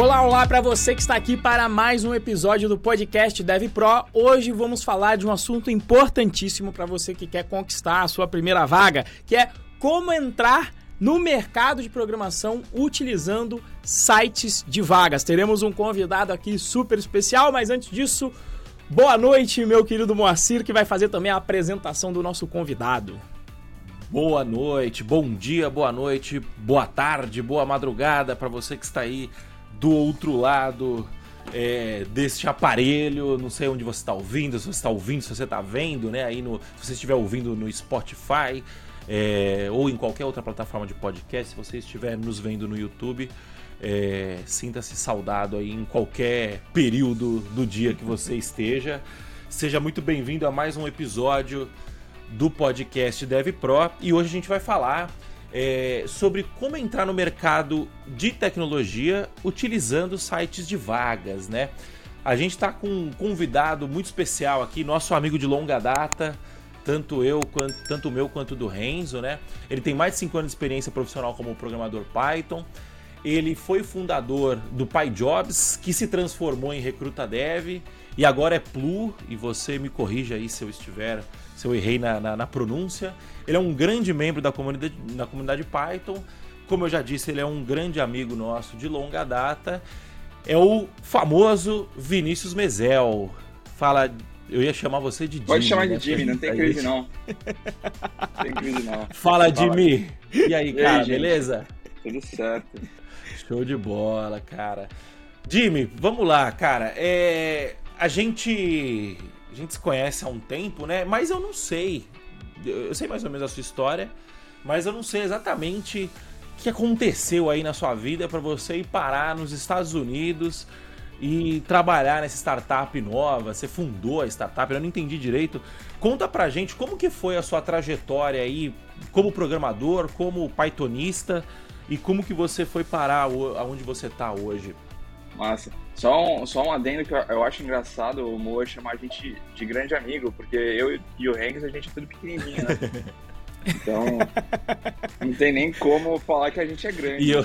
Olá, olá para você que está aqui para mais um episódio do podcast Dev Pro. Hoje vamos falar de um assunto importantíssimo para você que quer conquistar a sua primeira vaga, que é como entrar no mercado de programação utilizando sites de vagas. Teremos um convidado aqui super especial, mas antes disso, boa noite, meu querido Moacir, que vai fazer também a apresentação do nosso convidado. Boa noite, bom dia, boa noite, boa tarde, boa madrugada para você que está aí do outro lado é, deste aparelho. Não sei onde você está ouvindo, se você está ouvindo, se você está vendo, né? Aí no, se você estiver ouvindo no Spotify é, ou em qualquer outra plataforma de podcast, se você estiver nos vendo no YouTube, é, sinta-se saudado aí em qualquer período do dia que você esteja. Seja muito bem-vindo a mais um episódio do podcast Dev Pro e hoje a gente vai falar é, sobre como entrar no mercado de tecnologia utilizando sites de vagas, né? A gente está com um convidado muito especial aqui, nosso amigo de longa data, tanto eu quanto tanto o meu quanto do Renzo, né? Ele tem mais de 5 anos de experiência profissional como programador Python. Ele foi fundador do PyJobs, que se transformou em Recruta Dev e agora é Plu, e você me corrija aí se eu estiver, se eu errei na, na, na pronúncia. Ele é um grande membro da comunidade, da comunidade Python. Como eu já disse, ele é um grande amigo nosso de longa data. É o famoso Vinícius Mezel. Fala, eu ia chamar você de Jimmy. Pode chamar né? de Jimmy, não tem crise não. tem crise não. Fala, Jimmy. E aí, cara, e aí, beleza? Tudo certo. Show de bola, cara. Jimmy, vamos lá, cara. É... A gente. A gente se conhece há um tempo, né? Mas eu não sei. Eu sei mais ou menos a sua história, mas eu não sei exatamente o que aconteceu aí na sua vida para você ir parar nos Estados Unidos e trabalhar nessa startup nova. Você fundou a startup, eu não entendi direito. Conta pra gente como que foi a sua trajetória aí como programador, como pythonista e como que você foi parar aonde você tá hoje. Massa. Só um, só um adendo que eu acho engraçado o Moa chamar a gente de grande amigo, porque eu e o Hanks, a gente é tudo pequenininho, né? Então, não tem nem como falar que a gente é grande. E eu,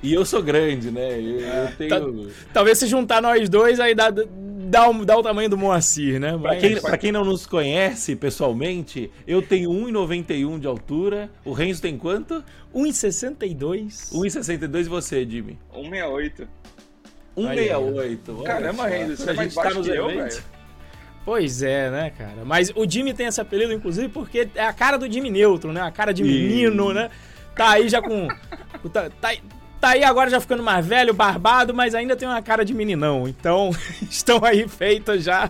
e eu sou grande, né? Eu, eu tenho... Talvez se juntar nós dois, aí dá, dá, um, dá o tamanho do Moacir, né? Mas... Pra, quem, pra quem não nos conhece pessoalmente, eu tenho 1,91 de altura. O Renzo tem quanto? 1,62. 1,62 e você, Jimmy? 1,68. 168. Caramba, Renzo, você é mais baixo que eu, velho. Pois é, né, cara? Mas o Jimmy tem esse apelido, inclusive, porque é a cara do Jimmy Neutron, né? A cara de menino, né? Tá aí já com. Tá, tá, tá, aí agora já ficando mais velho, barbado, mas ainda tem uma cara de meninão. Então, estão aí feitos já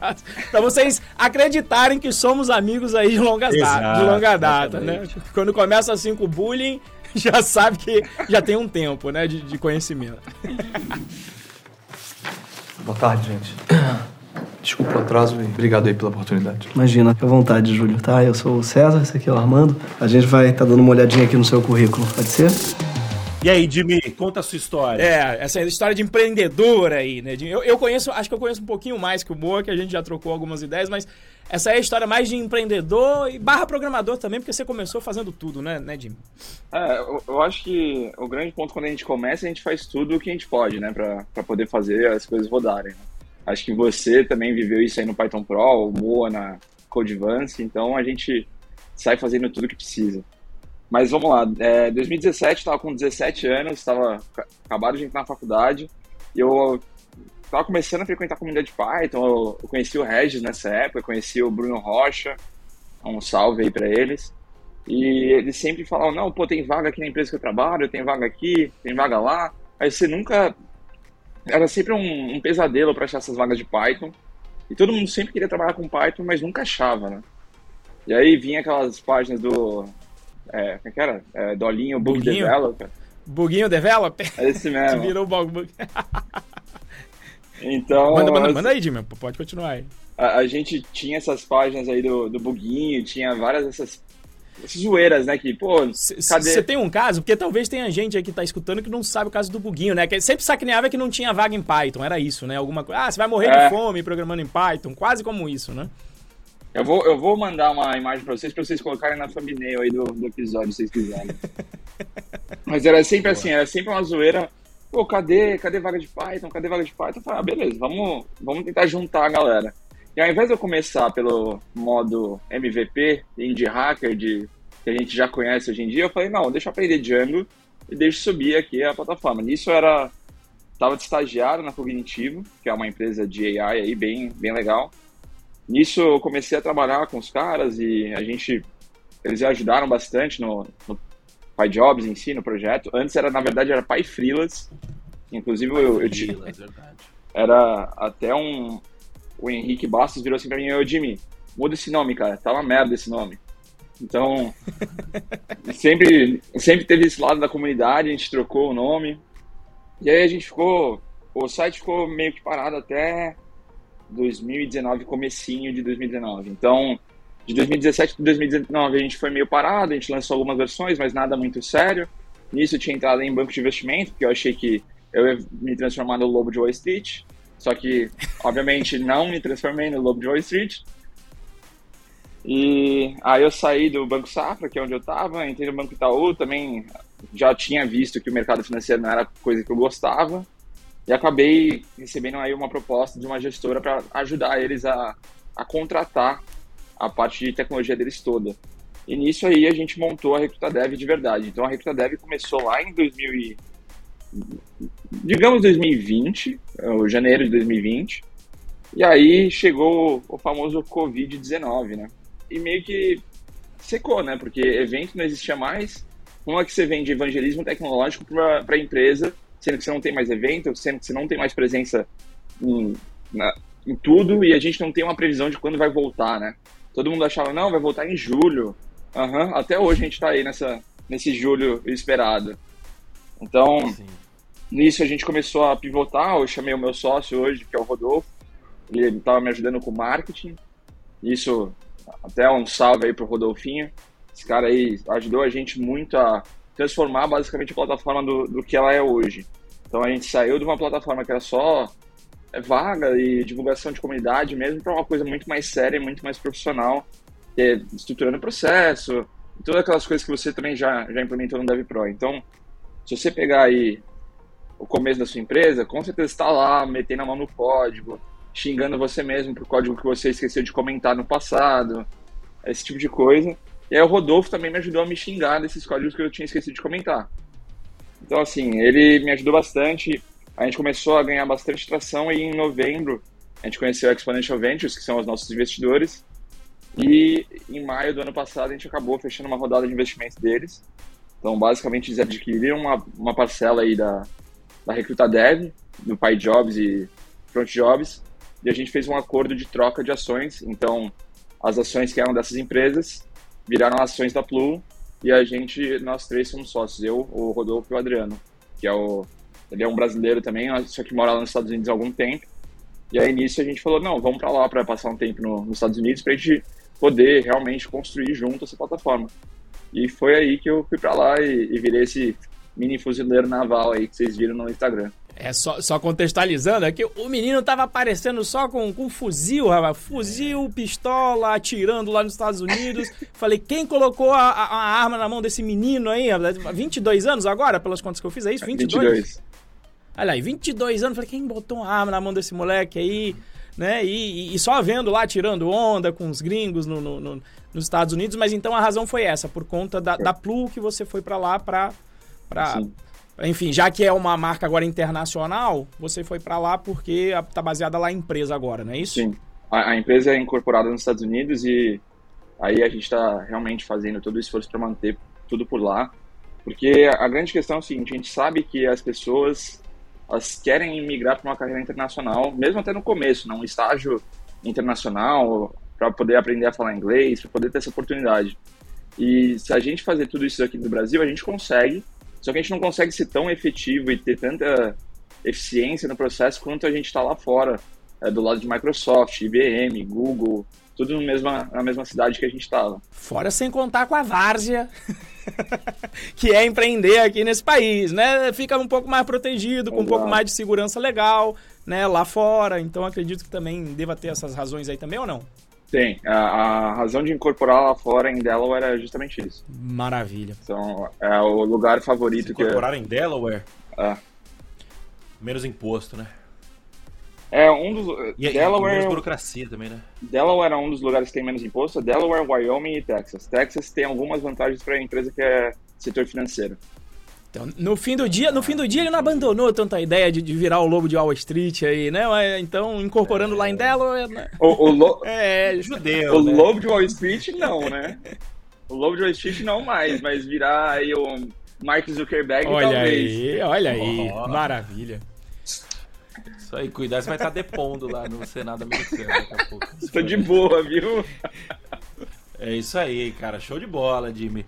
pra vocês acreditarem que somos amigos aí de longa data, de longa data né? Quando começa assim com o bullying, já sabe que já tem um tempo, né, de, de conhecimento. Boa tarde, gente. Desculpa o atraso e obrigado aí pela oportunidade. Imagina, fica à vontade, Júlio. Tá, eu sou o César, esse aqui é o Armando. A gente vai estar tá dando uma olhadinha aqui no seu currículo, pode ser? E aí, Jimmy, conta a sua história. É, essa história de empreendedor aí, né? Eu, eu conheço, acho que eu conheço um pouquinho mais que o Boa, que a gente já trocou algumas ideias, mas essa é a história mais de empreendedor e barra programador também, porque você começou fazendo tudo, né, né? É, eu, eu, acho que o grande ponto quando a gente começa, a gente faz tudo o que a gente pode, né, pra poder fazer as coisas rodarem. Né? Acho que você também viveu isso aí no Python Pro, o Boa na Codevance, então a gente sai fazendo tudo que precisa. Mas vamos lá, é, 2017, estava com 17 anos, estava acabado de entrar na faculdade, e eu estava começando a frequentar a comunidade Python, eu, eu conheci o Regis nessa época, conheci o Bruno Rocha, um salve aí para eles, e eles sempre falavam, não, pô, tem vaga aqui na empresa que eu trabalho, tem vaga aqui, tem vaga lá, aí você nunca... Era sempre um, um pesadelo para achar essas vagas de Python, e todo mundo sempre queria trabalhar com Python, mas nunca achava, né? E aí vinha aquelas páginas do é, como é que era? É, Dolinho Bug Buguinho. Developer. Buguinho Developer? É esse mesmo. virou bug. então. Manda, manda, manda aí, Jimmy, pode continuar aí. A, a, gente tinha essas páginas aí do, do Buguinho, tinha várias dessas. Essas zoeiras, né? Que, pô, Você tem um caso? Porque talvez tenha gente aí que tá escutando que não sabe o caso do Buguinho, né? Que sempre sacaneava que não tinha vaga em Python, era isso, né? Alguma coisa. Ah, você vai morrer é. de fome programando em Python, quase como isso, né? Eu vou, eu vou mandar uma imagem para vocês, para vocês colocarem na thumbnail aí do, do episódio, se vocês quiserem. Mas era sempre Boa. assim, era sempre uma zoeira. Pô, cadê, cadê vaga de Python? Cadê vaga de Python? Eu falei, ah, beleza, vamos, vamos tentar juntar a galera. E ao invés de eu começar pelo modo MVP, indie hacker, de, que a gente já conhece hoje em dia, eu falei, não, deixa eu aprender Django e deixa eu subir aqui a plataforma. Nisso eu era, tava de estagiário na Cognitivo, que é uma empresa de AI aí bem, bem legal. Nisso eu comecei a trabalhar com os caras e a gente, eles ajudaram bastante no, no PyJobs em si, no projeto. Antes era, na verdade, era PyFreelance. Inclusive eu, eu tinha, era até um, o Henrique Bastos virou assim pra mim, ô Jimmy, muda esse nome, cara, tá uma merda esse nome. Então, sempre, sempre teve esse lado da comunidade, a gente trocou o nome. E aí a gente ficou, o site ficou meio que parado até 2019, comecinho de 2019. Então, de 2017 para 2019 a gente foi meio parado, a gente lançou algumas versões, mas nada muito sério. Nisso eu tinha entrado em banco de investimento, porque eu achei que eu ia me transformar no lobo de Wall Street. Só que, obviamente, não me transformei no Lobo de Wall Street. E aí eu saí do Banco Safra, que é onde eu estava, entrei no Banco Itaú, também já tinha visto que o mercado financeiro não era coisa que eu gostava. E acabei recebendo aí uma proposta de uma gestora para ajudar eles a, a contratar a parte de tecnologia deles toda. E nisso aí a gente montou a Recruta Dev de verdade. Então a Recruta Dev começou lá em 2000 e digamos 2020, é, janeiro de 2020, e aí chegou o famoso Covid-19, né? E meio que secou, né? Porque evento não existia mais. Como é que você vende evangelismo tecnológico para a empresa, sendo que você não tem mais evento, sendo que você não tem mais presença em, na, em tudo e a gente não tem uma previsão de quando vai voltar, né? Todo mundo achava, não, vai voltar em julho. Uhum, até hoje a gente está aí nessa, nesse julho esperado. Então, Sim. Nisso a gente começou a pivotar, eu chamei o meu sócio hoje, que é o Rodolfo, ele estava me ajudando com marketing. Isso, até um salve aí pro Rodolfinho. Esse cara aí ajudou a gente muito a transformar basicamente a plataforma do, do que ela é hoje. Então a gente saiu de uma plataforma que era só vaga e divulgação de comunidade mesmo para uma coisa muito mais séria, muito mais profissional, é, estruturando o processo, todas aquelas coisas que você também já, já implementou no DevPro. Então, se você pegar aí o começo da sua empresa, com certeza está lá, metendo a mão no código, xingando você mesmo por código que você esqueceu de comentar no passado, esse tipo de coisa. E aí o Rodolfo também me ajudou a me xingar desses códigos que eu tinha esquecido de comentar. Então, assim, ele me ajudou bastante. A gente começou a ganhar bastante tração e em novembro a gente conheceu a Exponential Ventures, que são os nossos investidores. E em maio do ano passado a gente acabou fechando uma rodada de investimento deles. Então, basicamente, eles adquiriram uma, uma parcela aí da, da Recruta Dev, do PyJobs e Front Jobs, e a gente fez um acordo de troca de ações. Então, as ações que eram dessas empresas viraram ações da Plu e a gente, nós três somos sócios, eu, o Rodolfo e o Adriano, que é o ele é um brasileiro também, só que mora lá nos Estados Unidos há algum tempo. E aí nisso a gente falou, não, vamos para lá para passar um tempo no, nos Estados Unidos para a gente poder realmente construir junto essa plataforma. E foi aí que eu fui para lá e, e virei esse mini fuzileiro naval aí que vocês viram no Instagram. É, só, só contextualizando, é que o menino tava aparecendo só com, com fuzil, rapaz. Fuzil, pistola, atirando lá nos Estados Unidos. Falei, quem colocou a, a, a, arma na mão desse menino aí? 22 anos agora, pelas contas que eu fiz, é isso? 22? 22. Olha aí, 22 anos. Falei, quem botou uma arma na mão desse moleque aí? Né? E, e, só vendo lá, tirando onda com os gringos no, no, no, nos Estados Unidos. Mas então a razão foi essa, por conta da, da Plu que você foi para lá para Pra, enfim, já que é uma marca agora internacional, você foi para lá porque está baseada lá a empresa agora, não é isso? Sim. A, a, empresa é incorporada nos Estados Unidos e aí a gente está realmente fazendo todo o esforço para manter tudo por lá. Porque a grande questão é o seguinte, a gente sabe que as pessoas elas querem migrar para uma carreira internacional, mesmo até no começo, num estágio internacional, para poder aprender a falar inglês, para poder ter essa oportunidade. E se a gente fazer tudo isso aqui no Brasil, a gente consegue, só que a gente não consegue ser tão efetivo e ter tanta eficiência no processo quanto a gente está lá fora, é, do lado de Microsoft, IBM, Google, tudo na mesma, na mesma cidade que a gente estava. Fora sem contar com a várzea, que é empreender aqui nesse país, né? Fica um pouco mais protegido, com Exato. um pouco mais de segurança legal, né? Lá fora. Então acredito que também deva ter essas razões aí também ou não? Tem. A, a, razão de incorporar lá fora em Delaware é justamente isso. Maravilha. Então, é o lugar favorito Se incorporar que... em Delaware? É. Menos imposto, né? É um dos. E, Delaware, e menos burocracia também, né? Delaware é um dos lugares que tem menos imposto. Delaware, Wyoming e Texas. Texas tem algumas vantagens para a empresa que é setor financeiro. Então, no fim do dia, no fim do dia ele não abandonou tanta ideia de, de virar o lobo de Wall Street aí, né? Então, incorporando lá em Delaware. né? O, o, lo- É, Judeu, o né? lobo de Wall Street não, né? O lobo de Wall Street não mais, mas virar aí o Mark Zuckerberg olha talvez. aí, olha aí, Ó. maravilha. Isso aí, cuidado, você vai estar depondo lá no Senado americano daqui a pouco. Tô de boa, viu? É isso aí, cara. Show de bola, Jimmy.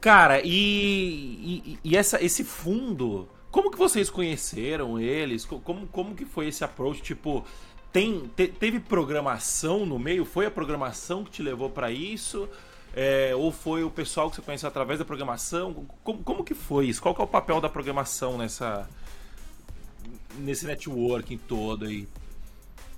Cara, e, e, e essa, esse fundo, como que vocês conheceram eles? Co- Como, como que foi esse approach? Tipo, tem, te- teve programação no meio? Foi a programação que te levou pra isso? É, ou foi o pessoal que você conheceu através da programação? Como, como que foi isso? Qual que é o papel da programação nessa nesse networking todo aí?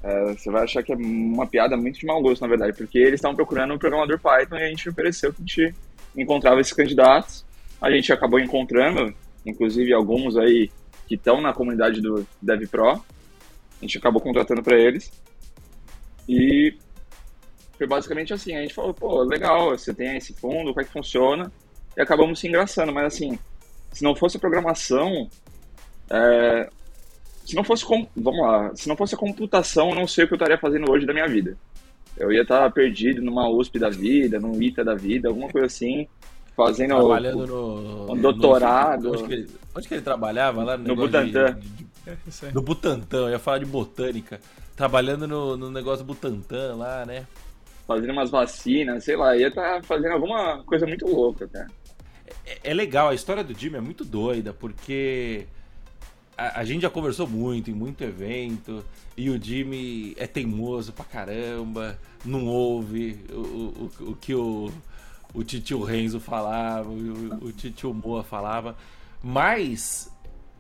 É, você vai achar que é uma piada muito de mau gosto, na verdade, porque eles estavam procurando um programador Python e a gente ofereceu que a gente encontrava esses candidatos. A gente acabou encontrando, inclusive alguns aí que estão na comunidade do DevPro. A gente acabou contratando para eles. E foi basicamente assim, a gente falou, pô, legal, você tem esse fundo, como é que funciona? E acabamos se engraçando, mas assim, se não fosse a programação, é, se não fosse, com- vamos lá, se não fosse a computação, eu não sei o que eu estaria fazendo hoje da minha vida. Eu ia estar perdido numa USP da vida, num ITA da vida, alguma coisa assim, fazendo Trabalhando no. um doutorado. no- onde, que ele, onde que ele trabalhava? Lá no, No negócio de- Butantan. de- de- aí. no Butantan, eu ia falar de botânica. Trabalhando no, no negócio do Butantan lá, né? fazendo umas vacinas, sei lá, ia estar fazendo alguma coisa muito louca, cara. É, é legal, a história do Jimmy é muito doida, porque a, a gente já conversou muito em muito evento, e o Jimmy é teimoso pra caramba, não ouve o, o, o- que o, o titio Renzo falava, o, o titio Moa falava, mas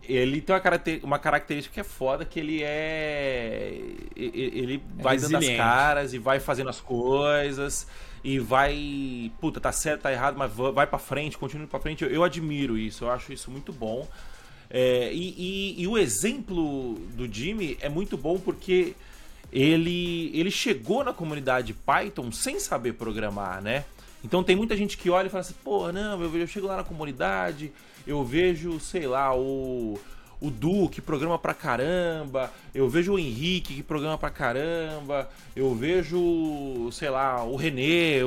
ele tem uma, caracter- uma característica que é foda, que ele é. Ele vai dando as resiliente. caras e vai fazendo as coisas e vai. Puta, tá certo, tá errado, mas va- vai pra frente, continua pra frente. Eu, eu admiro isso, eu acho isso muito bom. É, e, e- e o exemplo do Jimmy é muito bom porque ele, ele chegou na comunidade Python sem saber programar, né? Então tem muita gente que olha e fala assim, pô, não, eu, eu chego lá na comunidade, eu vejo, sei lá, o, o Du que programa pra caramba, eu vejo o Henrique que programa pra caramba, eu vejo, sei lá, o Renê,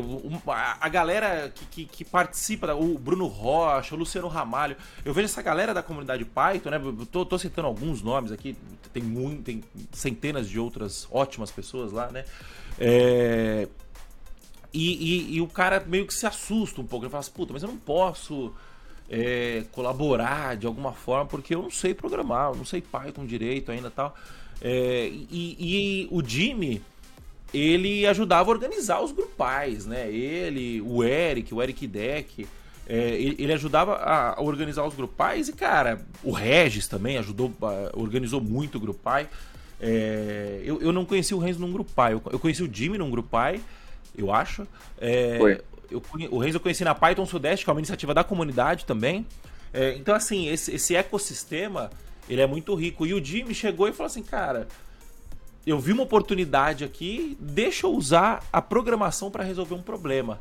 a, galera que, que, que participa, o Bruno Rocha, o Luciano Ramalho, eu vejo essa galera da comunidade Python, né? Tô, tô citando alguns nomes aqui, tem, muito, tem centenas de outras ótimas pessoas lá, né? É, e, e- e o cara meio que se assusta um pouco. Ele fala assim, puta, mas eu não posso é, colaborar de alguma forma porque eu não sei programar, eu não sei Python direito ainda tal. É, e, e o Jimmy, ele ajudava a organizar os grupais, né? Ele, o Eric, o Eric Deck, é, ele, ajudava a organizar os grupais e, cara, o Regis também ajudou, organizou muito o grupai. É, eu, eu não conheci o Renzo num grupai, eu, eu conheci o Jimmy num grupai, eu acho. É, Foi. Eu, o Renzo eu conheci na Python Sudeste, que é uma iniciativa da comunidade também. É, então, assim, esse, esse ecossistema, ele é muito rico. E o Jimmy chegou e falou assim, cara, eu vi uma oportunidade aqui, deixa eu usar a programação para resolver um problema.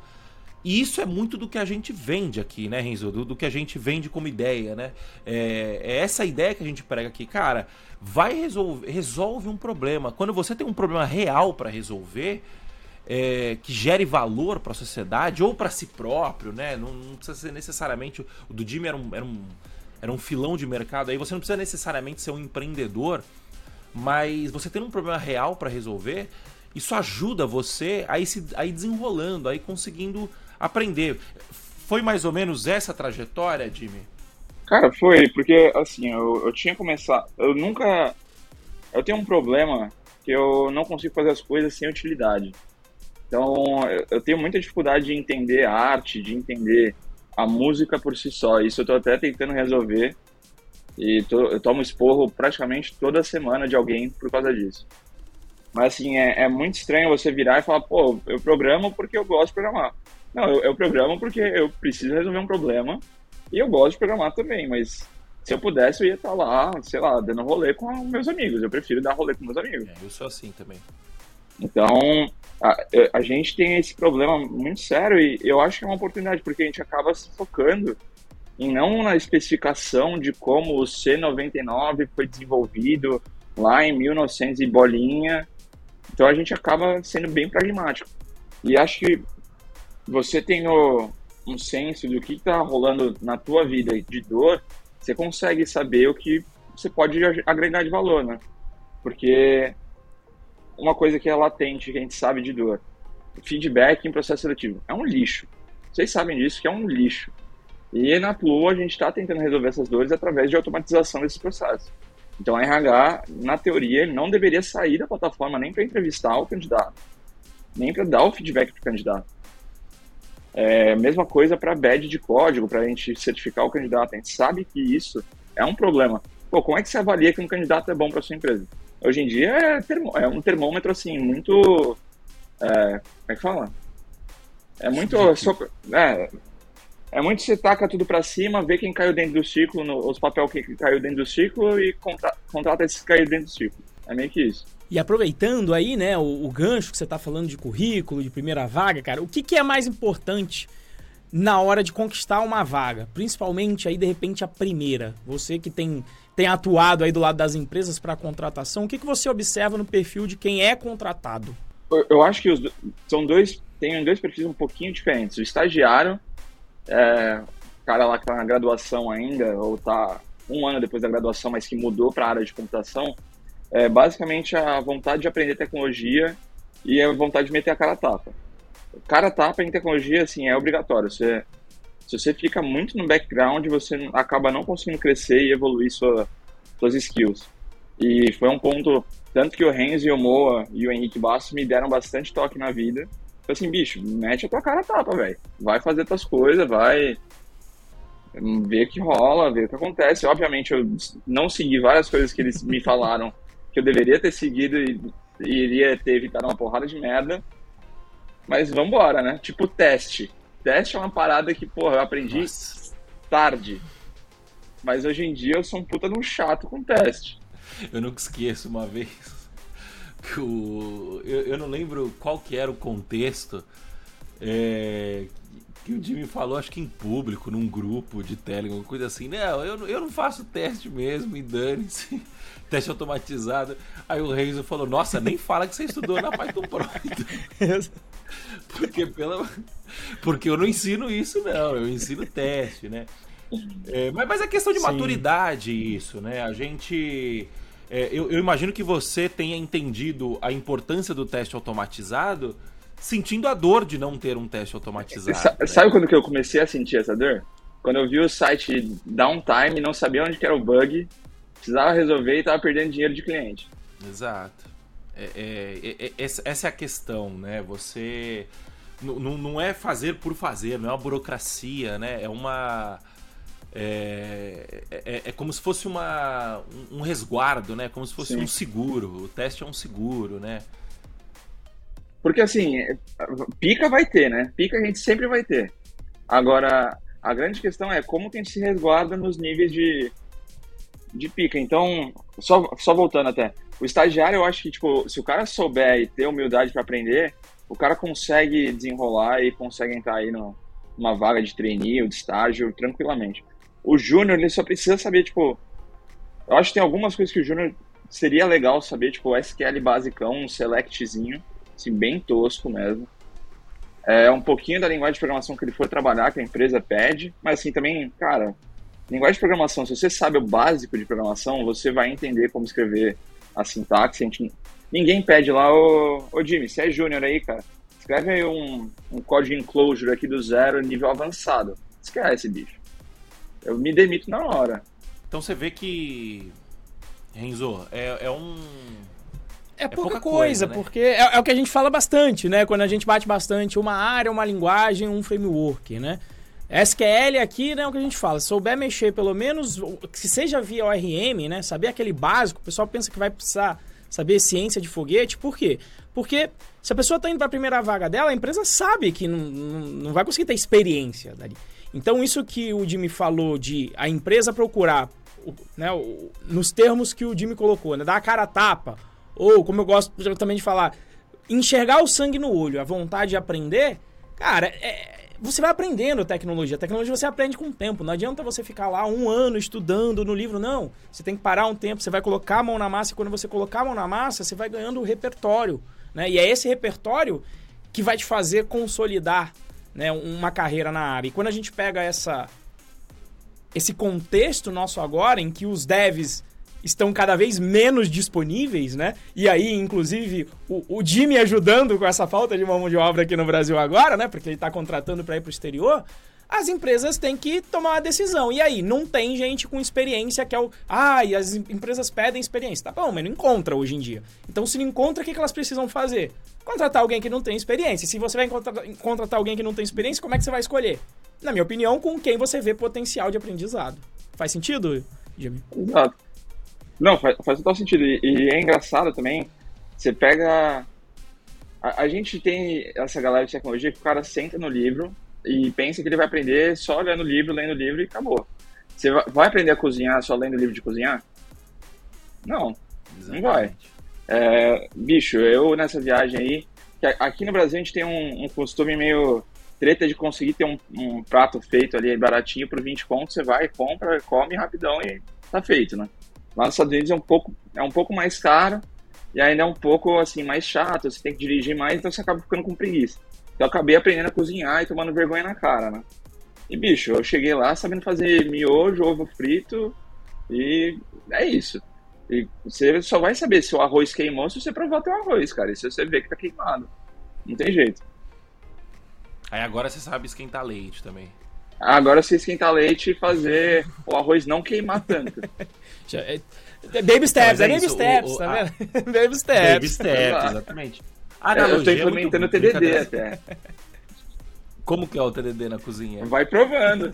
E isso é muito do que a gente vende aqui, né, Renzo? Do, do que a gente vende como ideia, né? É, é essa ideia que a gente prega aqui. Cara, vai resolver, resolve um problema. Quando você tem um problema real para resolver, é, que gere valor para a sociedade ou para si próprio, né? Não, não precisa ser necessariamente. O do Jimmy era um, era, um, era um filão de mercado aí. Você não precisa necessariamente ser um empreendedor, mas você tendo um problema real para resolver, isso ajuda você a ir, se, a ir desenrolando, a ir conseguindo aprender. Foi mais ou menos essa trajetória, Jimmy? Cara, foi, porque assim, eu, eu tinha começado. Eu nunca. Eu tenho um problema que eu não consigo fazer as coisas sem utilidade. Então, eu, tenho muita dificuldade de entender a arte, de entender a música por si só. Isso eu tô até tentando resolver. E tô- eu tomo esporro praticamente toda semana de alguém por causa disso. Mas assim, é, é muito estranho você virar e falar, pô, eu programo porque eu gosto de programar. Não, eu, eu programo porque eu preciso resolver um problema e eu gosto de programar também, mas Se eu pudesse, eu ia estar lá, sei lá, dando rolê com meus amigos. Eu prefiro dar rolê com meus amigos. É, eu sou assim também. Então, a, a, gente tem esse problema muito sério e eu acho que é uma oportunidade, porque a gente acaba se focando em não na especificação de como o C99 foi desenvolvido lá em 1900 e bolinha. Então a gente acaba sendo bem pragmático. E acho que você tem o, um senso do que está rolando na tua vida de dor, você consegue saber o que você pode agregar de valor, né? Porque uma coisa que é latente, que a gente sabe de dor, feedback em processo seletivo, é um lixo. Vocês sabem disso, que é um lixo. E na Plu a gente está tentando resolver essas dores através de automatização desses processos. Então a RH, na teoria, não deveria sair da plataforma nem para entrevistar o candidato, nem para dar o feedback para o candidato. É, mesma coisa para badge de código, para a gente certificar o candidato. A gente sabe que isso é um problema. Pô, como é que você avalia que um candidato é bom para sua empresa? Hoje em dia é, termo, é, um termômetro assim muito. É, como é que fala? É muito. É, é muito você taca tudo para cima, vê quem caiu dentro do ciclo, no, os papéis que caiu dentro do ciclo e contra, contrata esses que caiu dentro do ciclo. É meio que isso. E aproveitando aí, né, o, o gancho que você está falando de currículo, de primeira vaga, cara, o que, que é mais importante na hora de conquistar uma vaga? Principalmente aí, de repente, a primeira. Você que tem, tem atuado aí do lado das empresas para contratação, o que, que você observa no perfil de quem é contratado? Eu, acho que os, são dois, tem dois perfis um pouquinho diferentes. O estagiário, é, o cara lá que está na graduação ainda, ou está um ano depois da graduação, mas que mudou para a área de computação, é basicamente a vontade de aprender tecnologia e a vontade de meter a cara tapa. Cara tapa em tecnologia, assim, é obrigatório. Você, se você fica muito no background, você acaba não conseguindo crescer e evoluir sua, suas skills. E foi um ponto, tanto que o Renzo e o Moa e o Henrique Basso me deram bastante toque na vida. Falei assim, bicho, mete a tua cara a tapa, velho. Vai fazer tuas coisas, vai ver o que rola, ver o que acontece. Obviamente, eu não segui várias coisas que eles me falaram que eu deveria ter seguido e, e iria ter evitado uma porrada de merda. Mas vambora, né? Tipo teste. Teste é uma parada que, porra, eu aprendi Nossa. tarde. Mas hoje em dia eu sou um puta de um chato com teste. Eu nunca esqueço uma vez que o. Eu, eu não lembro qual que era o contexto. É, que o Jimmy falou, acho que em público, num grupo de Telegram, coisa assim. Não, eu, eu não faço teste mesmo, e dane-se. teste automatizado. Aí o Renzo falou, nossa, nem fala que você estudou na Python Pro. Porque, pela... Porque eu não ensino isso, não. Eu ensino teste, né? É, mas, mas é questão de Sim. maturidade isso, né? A gente... É, eu, eu imagino que você tenha entendido a importância do teste automatizado sentindo a dor de não ter um teste automatizado. Sa né? Sabe quando que eu comecei a sentir essa dor? Quando eu vi o site downtime, não sabia onde que era o bug, precisava resolver e estava perdendo dinheiro de cliente. Exato. É, é, é, é essa é a questão, né? Você não é fazer por fazer, não é uma burocracia, né? É uma é, é, é, como se fosse uma, um resguardo, né? Como se fosse Sim. um seguro. O teste é um seguro, né? Porque assim, pica vai ter, né? Pica a gente sempre vai ter. Agora, a grande questão é como que a gente se resguarda nos níveis de, de pica. Então, só, só voltando até, o estagiário, eu acho que, tipo, se o cara souber e ter humildade para aprender, o cara consegue desenrolar e consegue entrar aí numa vaga de trainee ou de estágio tranquilamente. O júnior, ele só precisa saber, tipo, eu acho que tem algumas coisas que o júnior seria legal saber, tipo, SQL basicão, um selectzinho, assim, bem tosco mesmo. É um pouquinho da linguagem de programação que ele for trabalhar, que a empresa pede, mas assim, também, cara, linguagem de programação, se você sabe o básico de programação, você vai entender como escrever a sintaxe. A gente, ninguém pede lá, ô, ô Jimmy, você é júnior aí, cara, escreve aí um, um código enclosure aqui do zero, nível avançado. Esquece, bicho. Eu me demito na hora. Então você vê que, Renzo, é, é um é, é pouca, pouca coisa, coisa né? porque é, é, o que a gente fala bastante, né? Quando a gente bate bastante uma área, uma linguagem, um framework, né? SQL aqui, né, é o que a gente fala. Se souber mexer pelo menos, que seja via ORM, né? Saber aquele básico, o pessoal pensa que vai precisar saber ciência de foguete. Por quê? Porque se a pessoa está indo para a primeira vaga dela, a empresa sabe que não, não, não vai conseguir ter experiência dali. Então, isso que o Jimmy falou de a empresa procurar né, nos termos que o Jimmy colocou, né? Dar a cara a tapa. Ou, como eu gosto também de falar, enxergar o sangue no olho, a vontade de aprender, cara, é- você vai aprendendo tecnologia. Tecnologia você aprende com o tempo. Não adianta você ficar lá um ano estudando no livro, não. Você tem que parar um tempo, você vai colocar a mão na massa, e quando você colocar a mão na massa, você vai ganhando o repertório. Né? E é esse repertório que vai te fazer consolidar né, uma carreira na área. E quando a gente pega essa, esse contexto nosso agora, em que os devs estão cada vez menos disponíveis, né? E aí, inclusive, o, o Jimmy ajudando com essa falta de mão de obra aqui no Brasil agora, né? Porque ele está contratando para ir para o exterior. As empresas têm que tomar uma decisão. E aí, não tem gente com experiência que é o. Ah, e as em- empresas pedem experiência. Tá bom, mas não encontra hoje em dia. Então, se não encontra, o que elas precisam fazer? Contratar alguém que não tem experiência. Se você vai contratar alguém que não tem experiência, como é que você vai escolher? Na minha opinião, com quem você vê potencial de aprendizado. Faz sentido, Jimmy? Exato. Não, faz, faz total sentido. E, e é engraçado também, você pega. A, a gente tem essa galera de tecnologia que o cara senta no livro e pensa que ele vai aprender só olhando o livro, lendo o livro e acabou. Você vai, aprender a cozinhar só lendo o livro de cozinhar? Não. Não vai. É, bicho, eu nessa viagem aí, aqui no Brasil a gente tem um, um costume meio treta de conseguir ter um, um prato feito ali baratinho por 20 contos, você vai, compra, come rapidão e tá feito, né? Lá nos Estados Unidos é um pouco, é um pouco mais caro e ainda é um pouco assim mais chato, você tem que dirigir mais, então você acaba ficando com preguiça. Então eu acabei aprendendo a cozinhar e tomando vergonha na cara, né? E bicho, eu cheguei lá sabendo fazer miojo, ovo frito e é isso. E você só vai saber se o arroz queimou se você provar teu arroz, cara. E se você ver que tá queimado. Não tem jeito. Aí agora você sabe esquentar leite também. Agora você esquentar leite e fazer o arroz não queimar tanto. Já- é- é Baby steps, é é baby o- steps, o- tá a- vendo? baby steps. Baby steps, exatamente. É, eu tô Analogia é implementando o TDD até. Como que é o TDD na cozinha? Vai provando.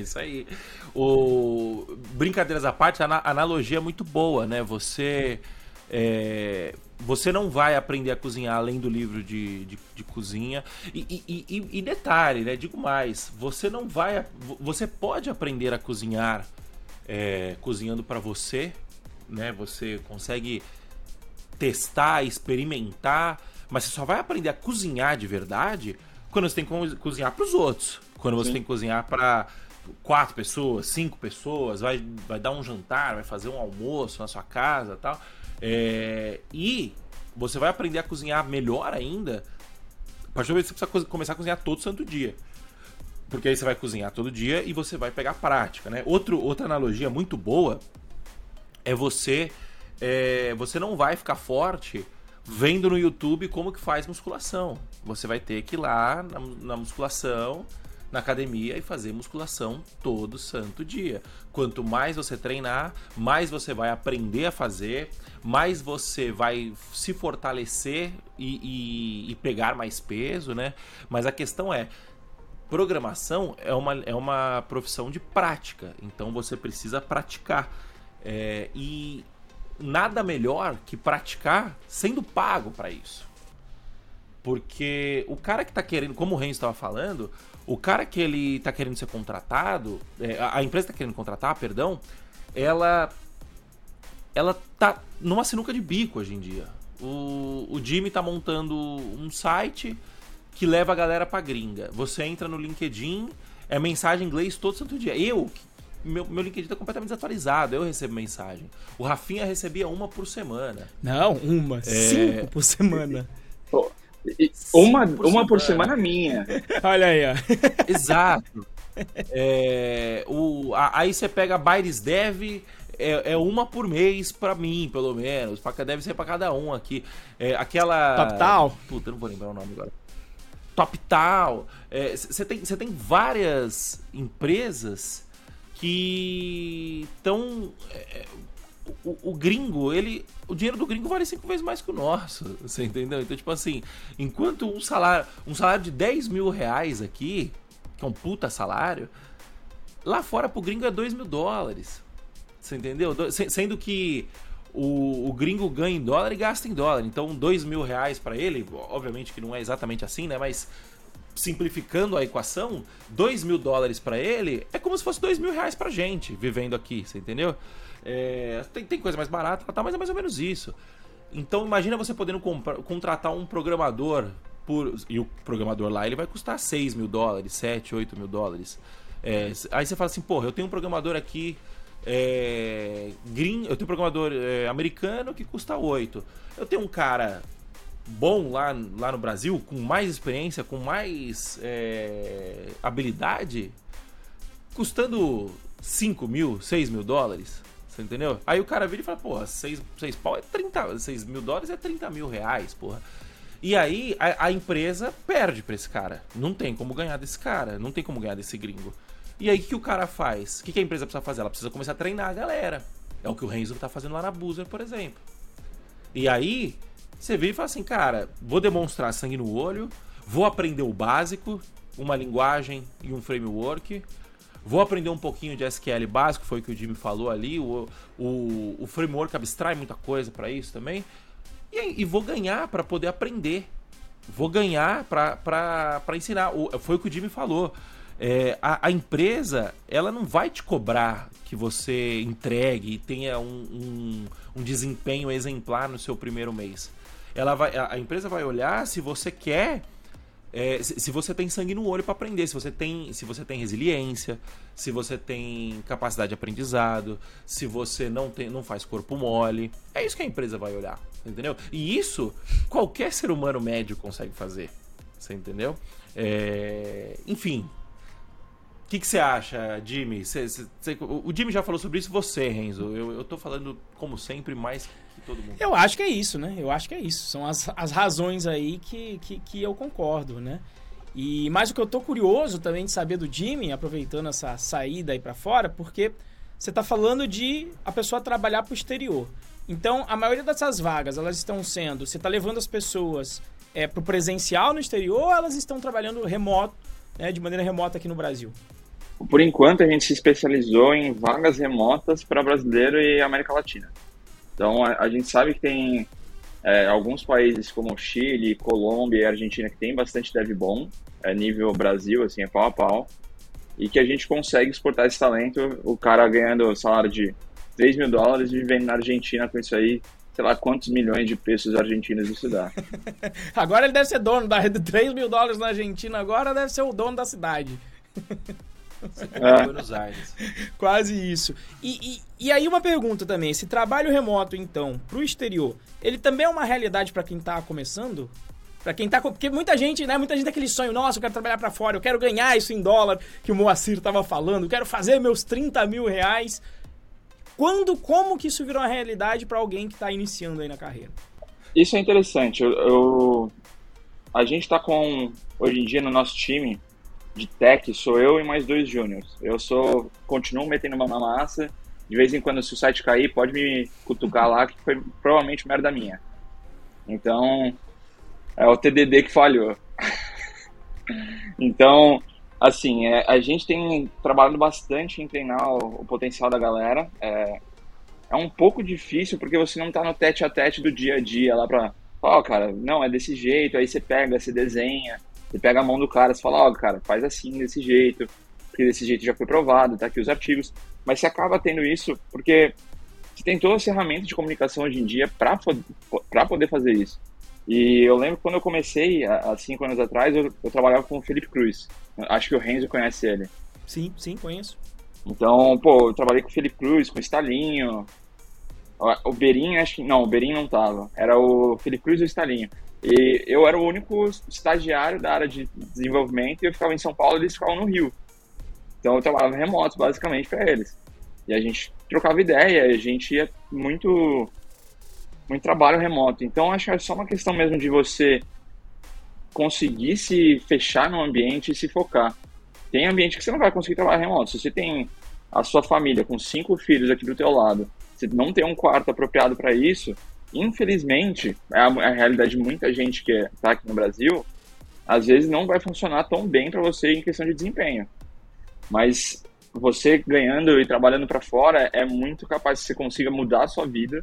Isso aí. O... Brincadeiras à parte, a ana- analogia é muito boa, né? Você. é, Você não vai aprender a cozinhar além do livro de, de, de cozinha. E, e- e- e detalhe, né? Digo mais, você não vai. Você pode aprender a cozinhar é, cozinhando para você, né? Você consegue testar, experimentar, mas você só vai aprender a cozinhar de verdade quando você tem que co- cozinhar para os outros. Quando você Sim. tem que cozinhar para quatro pessoas, cinco pessoas, vai, vai dar um jantar, vai fazer um almoço na sua casa tal. É, e você vai aprender a cozinhar melhor ainda a partir do momento que você precisa co- começar a cozinhar todo santo dia. Porque aí você vai cozinhar todo dia e você vai pegar prática, né? Outro, outra analogia muito boa é você é, você não vai ficar forte vendo no YouTube como que faz musculação. Você vai ter que ir lá na, na musculação, na academia e fazer musculação todo santo dia. Quanto mais você treinar, mais você vai aprender a fazer, mais você vai se fortalecer e, e- e pegar mais peso, né? Mas a questão é, programação é uma, é uma profissão de prática, então você precisa praticar. É, e nada melhor que praticar sendo pago para isso. Porque o cara que tá querendo, como o Renzo estava falando, o cara que ele tá querendo ser contratado, é, a- empresa que tá querendo contratar, perdão, ela ela tá numa sinuca de bico hoje em dia. O, o Jimmy tá montando um site que leva a galera pra gringa. Você entra no LinkedIn, é mensagem em inglês todo santo dia. Eu, meu, meu LinkedIn tá completamente desatualizado, eu recebo mensagem. O Rafinha recebia uma por semana. Não, uma, cinco por semana. Uma, por uma por semana. semana minha. Olha aí, ó. Exato. É, o, a- aí você pega a Bytes Dev, é, é uma por mês pra mim, pelo menos. Pra, deve ser pra cada um aqui. É, aquela. TopTal? Puta, eu não vou lembrar o nome agora. TopTal. Você tem, você tem várias empresas que estão. O, o gringo, ele. O dinheiro do gringo vale cinco vezes mais que o nosso. Você entendeu? Então, tipo assim, enquanto um salário. Um salário de 10 mil reais aqui, que é um puta salário, lá fora pro gringo é 2 mil dólares. Você entendeu? Do- se- Sendo que o, o gringo ganha em dólar e gasta em dólar. Então, 2 mil reais pra ele, obviamente que não é exatamente assim, né? Mas simplificando a equação, 2 mil dólares para ele é como se fosse 2 mil reais pra gente vivendo aqui, você entendeu? É, tem, tem coisa mais barata, tá, mas é mais ou menos isso. Então imagina você podendo contratar um programador por, e o programador lá ele vai custar 6 mil dólares, 7, 8 mil dólares. É, aí você fala assim, porra, eu tenho um programador aqui é, green, eu tenho um programador é, americano que custa 8. Eu tenho um cara bom lá, lá no Brasil, com mais experiência, com mais é, habilidade, custando 5 mil, 6 mil dólares. Você entendeu? Aí o cara vira e fala, porra, 6, 6 pau é 30, 6 mil dólares é 30 mil reais, porra. E aí a, a, empresa perde pra esse cara. Não tem como ganhar desse cara, não tem como ganhar desse gringo. E aí o que o cara faz? O que, que a empresa precisa fazer? Ela precisa começar a treinar a galera. É o que o Renzo tá fazendo lá na Boozer, por exemplo. E aí você vira e fala assim, cara, vou demonstrar sangue no olho, vou aprender o básico, uma linguagem e um framework. Vou aprender um pouquinho de SQL básico, foi o que o Jimmy falou ali. O, o, o framework abstrai muita coisa para isso também. E, e vou ganhar para poder aprender. Vou ganhar para ensinar. O, foi o que o Jimmy falou. É, a, a, empresa, ela não vai te cobrar que você entregue e tenha um, um, um desempenho exemplar no seu primeiro mês. Ela vai, a, a empresa vai olhar se você quer é, se, você tem sangue no olho para aprender, se você tem, se você tem resiliência, se você tem capacidade de aprendizado, se você não tem, não faz corpo mole, é isso que a empresa vai olhar, entendeu? E isso qualquer ser humano médio consegue fazer, você entendeu? É, enfim, que, que você acha, Jimmy? Cê, cê, cê, o Jimmy já falou sobre isso, você, Renzo. Eu, eu tô falando, como sempre, mais todo mundo. Eu acho que é isso, né? Eu acho que é isso. São as, as razões aí que, que, que eu concordo, né? E mais o que eu tô curioso também de saber do Jimmy, aproveitando essa saída aí para fora, porque você tá falando de a pessoa trabalhar pro exterior. Então, a maioria dessas vagas, elas estão sendo, você tá levando as pessoas é, pro presencial no exterior ou elas estão trabalhando remoto, né, de maneira remota aqui no Brasil? Por enquanto, a gente se especializou em vagas remotas para brasileiro e América Latina. Então, a, a gente sabe que tem é, alguns países como Chile, Colômbia e Argentina que tem bastante dev bom, é, nível Brasil, assim, é pau a pau, e que a gente consegue exportar esse talento, o cara ganhando salário de 3 mil dólares vivendo na Argentina com isso aí, sei lá quantos milhões de pesos argentinos isso dá. agora ele deve ser dono da 3 mil dólares na Argentina, agora deve ser o dono da cidade. É. Buenos Aires. Quase isso. E, e, e, aí uma pergunta também, esse trabalho remoto, então, pro exterior, ele também é uma realidade para quem tá começando? Para quem tá. Porque muita gente, né? Muita gente tem aquele sonho, nossa, eu quero trabalhar para fora, eu quero ganhar isso em dólar, que o Moacir tava falando, eu quero fazer meus 30 mil reais. Quando, como que isso virou uma realidade para alguém que tá iniciando aí na carreira? Isso é interessante. Eu, eu, a gente tá com, hoje em dia, no nosso time, de tech sou eu e mais dois júniors. Eu sou, continuo metendo uma massa. De vez em quando, se o site cair, pode me cutucar lá, que foi provavelmente merda minha. Então, é o TDD que falhou. então, assim, é, a gente tem trabalhado bastante em treinar o, o potencial da galera. É, é um pouco difícil porque você não tá no tete a tete do dia a dia lá pra. Ó, oh, cara, não, é desse jeito, aí você pega, você desenha você pega a mão do cara, você fala, ó, oh, cara, faz assim, desse jeito, porque desse jeito já foi provado, tá aqui os artigos. Mas você acaba tendo isso porque você tem todas as ferramentas de comunicação hoje em dia para poder fazer isso. E eu lembro quando eu comecei, há cinco anos atrás, eu, eu trabalhava com o Felipe Cruz. Acho que o Renzo conhece ele. Sim, sim, conheço. Então, pô, eu trabalhei com o Felipe Cruz, com o Stalinho. O Berim, acho que. Não, o Berim não tava. Era o Felipe Cruz e o Stalinho. E eu era o único estagiário da área de desenvolvimento e eu ficava em São Paulo e eles ficavam no Rio. Então eu trabalhava remoto, basicamente, para eles. E a gente trocava ideia, a gente ia muito, muito trabalho remoto. Então acho que é só uma questão mesmo de você conseguir se fechar no ambiente e se focar. Tem ambiente que você não vai conseguir trabalhar remoto. Se você tem a sua família com cinco filhos aqui do teu lado, você não tem um quarto apropriado para isso, infelizmente, é a, a, realidade de muita gente que está aqui no Brasil, às vezes não vai funcionar tão bem para você em questão de desempenho. Mas você ganhando e trabalhando para fora é muito capaz que você consiga mudar a sua vida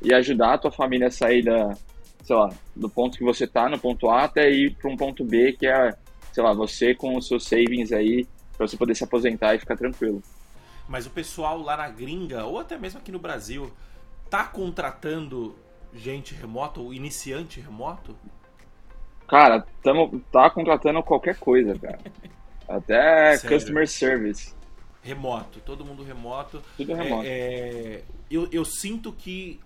e ajudar a tua família a sair da, sei lá, do ponto que você está no ponto A até ir para um ponto B que é sei lá, você com os seus savings aí, para você poder se aposentar e ficar tranquilo. Mas o pessoal lá na gringa, ou até mesmo aqui no Brasil, tá contratando gente remota ou iniciante remoto? Cara, tamo, tá contratando qualquer coisa, cara. Até Sério? customer service. Remoto, todo mundo remoto. Tudo remoto. É, é, eu, eu sinto que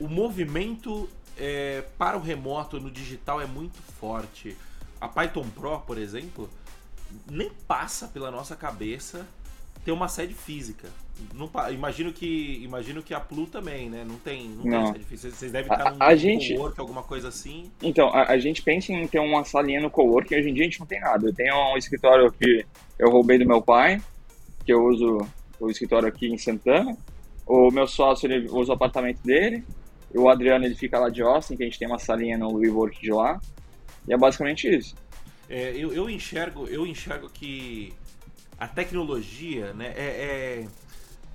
o movimento é, para o remoto no digital é muito forte. A Python Pro, por exemplo, nem passa pela nossa cabeça ter uma sede física. Não imagino que imagino que a Plu também, né? Não tem, não tem Não. sede física. Vocês devem A- estar num a gente- cowork, alguma coisa assim. Então, a, a gente pensa em ter uma salinha no coworking, hoje em dia a gente não tem nada. Eu tenho um escritório que eu roubei do meu pai, que eu uso o escritório aqui em Santana. O meu sócio, ele usa o apartamento dele. O Adriano, ele fica lá de Austin, que a gente tem uma salinha no WeWork de lá. E é basicamente isso. É, eu, eu enxergo, eu enxergo que a tecnologia, né, é, é-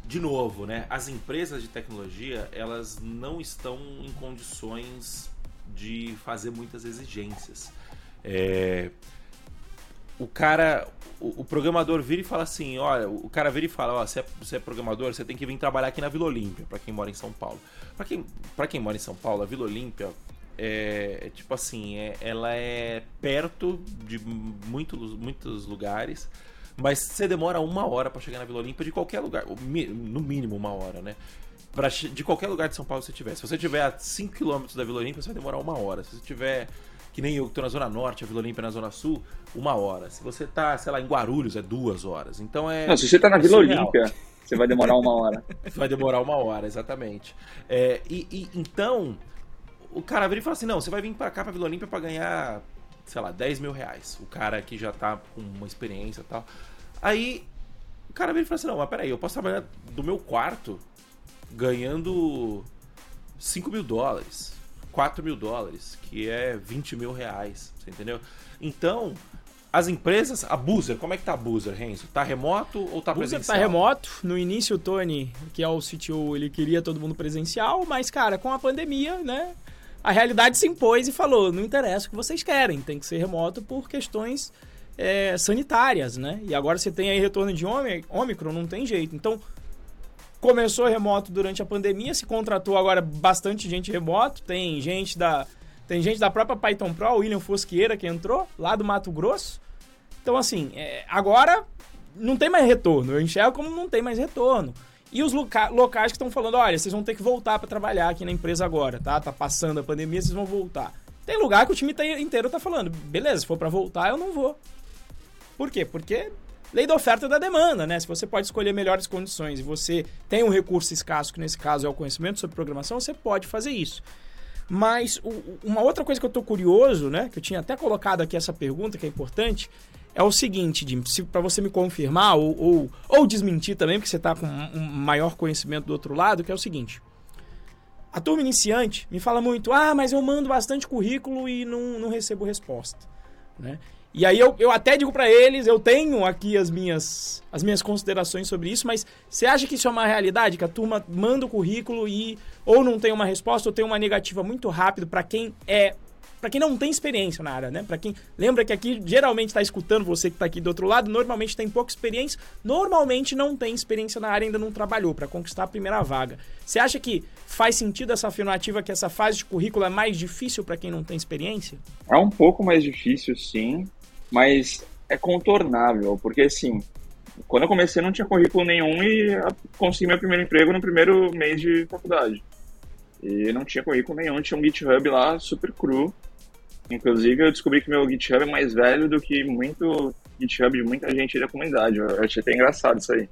de novo, né, as empresas de tecnologia, elas não estão em condições de fazer muitas exigências. É, o cara, o, o programador vira e fala assim, olha, o cara vira e fala, ó, você é, você é programador, você tem que vir trabalhar aqui na Vila Olímpia, para quem mora em São Paulo. Para quem, pra quem mora em São Paulo, a Vila Olímpia é, é tipo assim, é, ela é perto de muitos, muitos lugares, mas você demora uma hora para chegar na Vila Olímpia de qualquer lugar, no mínimo uma hora, né? Pra, de qualquer lugar de São Paulo que você tiver. Se você tiver a 5km da Vila Olímpia, você vai demorar uma hora. Se você tiver, que nem eu que tô na Zona Norte, a Vila Olímpia na Zona Sul, uma hora. Se você tá, sei lá, em Guarulhos, é duas horas. Então é. Não, se você tá na é Vila surreal. Olímpia, você vai demorar uma hora. Vai demorar uma hora, exatamente. É, e, e então, o cara vira e fala assim: não, você vai vir pra cá, pra Vila Olímpia, pra ganhar, sei lá, 10 mil reais. O cara que já tá com uma experiência e tal. Aí, o cara vira e fala assim: não, mas peraí, eu posso trabalhar do meu quarto ganhando 5 mil dólares, 4 mil dólares, que é 20 mil reais, você entendeu? Então. As empresas, a Boozer, como é que tá a Boozer, Renzo? Tá remoto ou tá Boozer presencial? tá remoto. No início, o Tony, que é o CTO, ele queria todo mundo presencial, mas, cara, com a pandemia, né? A realidade se impôs e falou: não interessa o que vocês querem, tem que ser remoto por questões é, sanitárias, né? E agora você tem aí retorno de Ômi- Ômicron, não tem jeito. Então, começou remoto durante a pandemia, se contratou agora bastante gente remoto, tem gente da. Tem gente da própria Python Pro, William Fosqueira, que entrou, lá do Mato Grosso. Então, assim, é, agora não tem mais retorno. Eu enxergo como não tem mais retorno. E os loca- locais que estão falando, olha, vocês vão ter que voltar para trabalhar aqui na empresa agora, tá? Tá passando a pandemia, vocês vão voltar. Tem lugar que o time tá- inteiro tá falando, beleza, se for para voltar, eu não vou. Por quê? Porque lei da oferta e da demanda, né? Se você pode escolher melhores condições e você tem um recurso escasso, que nesse caso é o conhecimento sobre programação, você pode fazer isso. Mas o- uma outra coisa que eu tô curioso, né? Que eu tinha até colocado aqui essa pergunta, que é importante, é o seguinte, Jim, se para você me confirmar ou, ou, ou desmentir também, porque você tá com um maior conhecimento do outro lado, que é o seguinte. A turma iniciante me fala muito, ah, mas eu mando bastante currículo e não, não recebo resposta, né? E aí eu, eu até digo para eles, eu tenho aqui as minhas, as minhas considerações sobre isso, mas você acha que isso é uma realidade? Que a turma manda o currículo e ou não tem uma resposta ou tem uma negativa muito rápido para quem é para quem não tem experiência na área, né? Para quem lembra que aqui geralmente está escutando você que está aqui do outro lado, normalmente tem pouca experiência, normalmente não tem experiência na área, ainda não trabalhou para conquistar a primeira vaga. Você acha que faz sentido essa afirmativa que essa fase de currículo é mais difícil para quem não tem experiência? É um pouco mais difícil, sim, mas é contornável, porque assim, quando eu comecei não tinha currículo nenhum e consegui meu primeiro emprego no primeiro mês de faculdade. E não tinha currículo nenhum, tinha um GitHub lá super cru. Inclusive eu descobri que meu GitHub é mais velho do que muito GitHub de muita gente da comunidade. Eu achei até engraçado isso aí.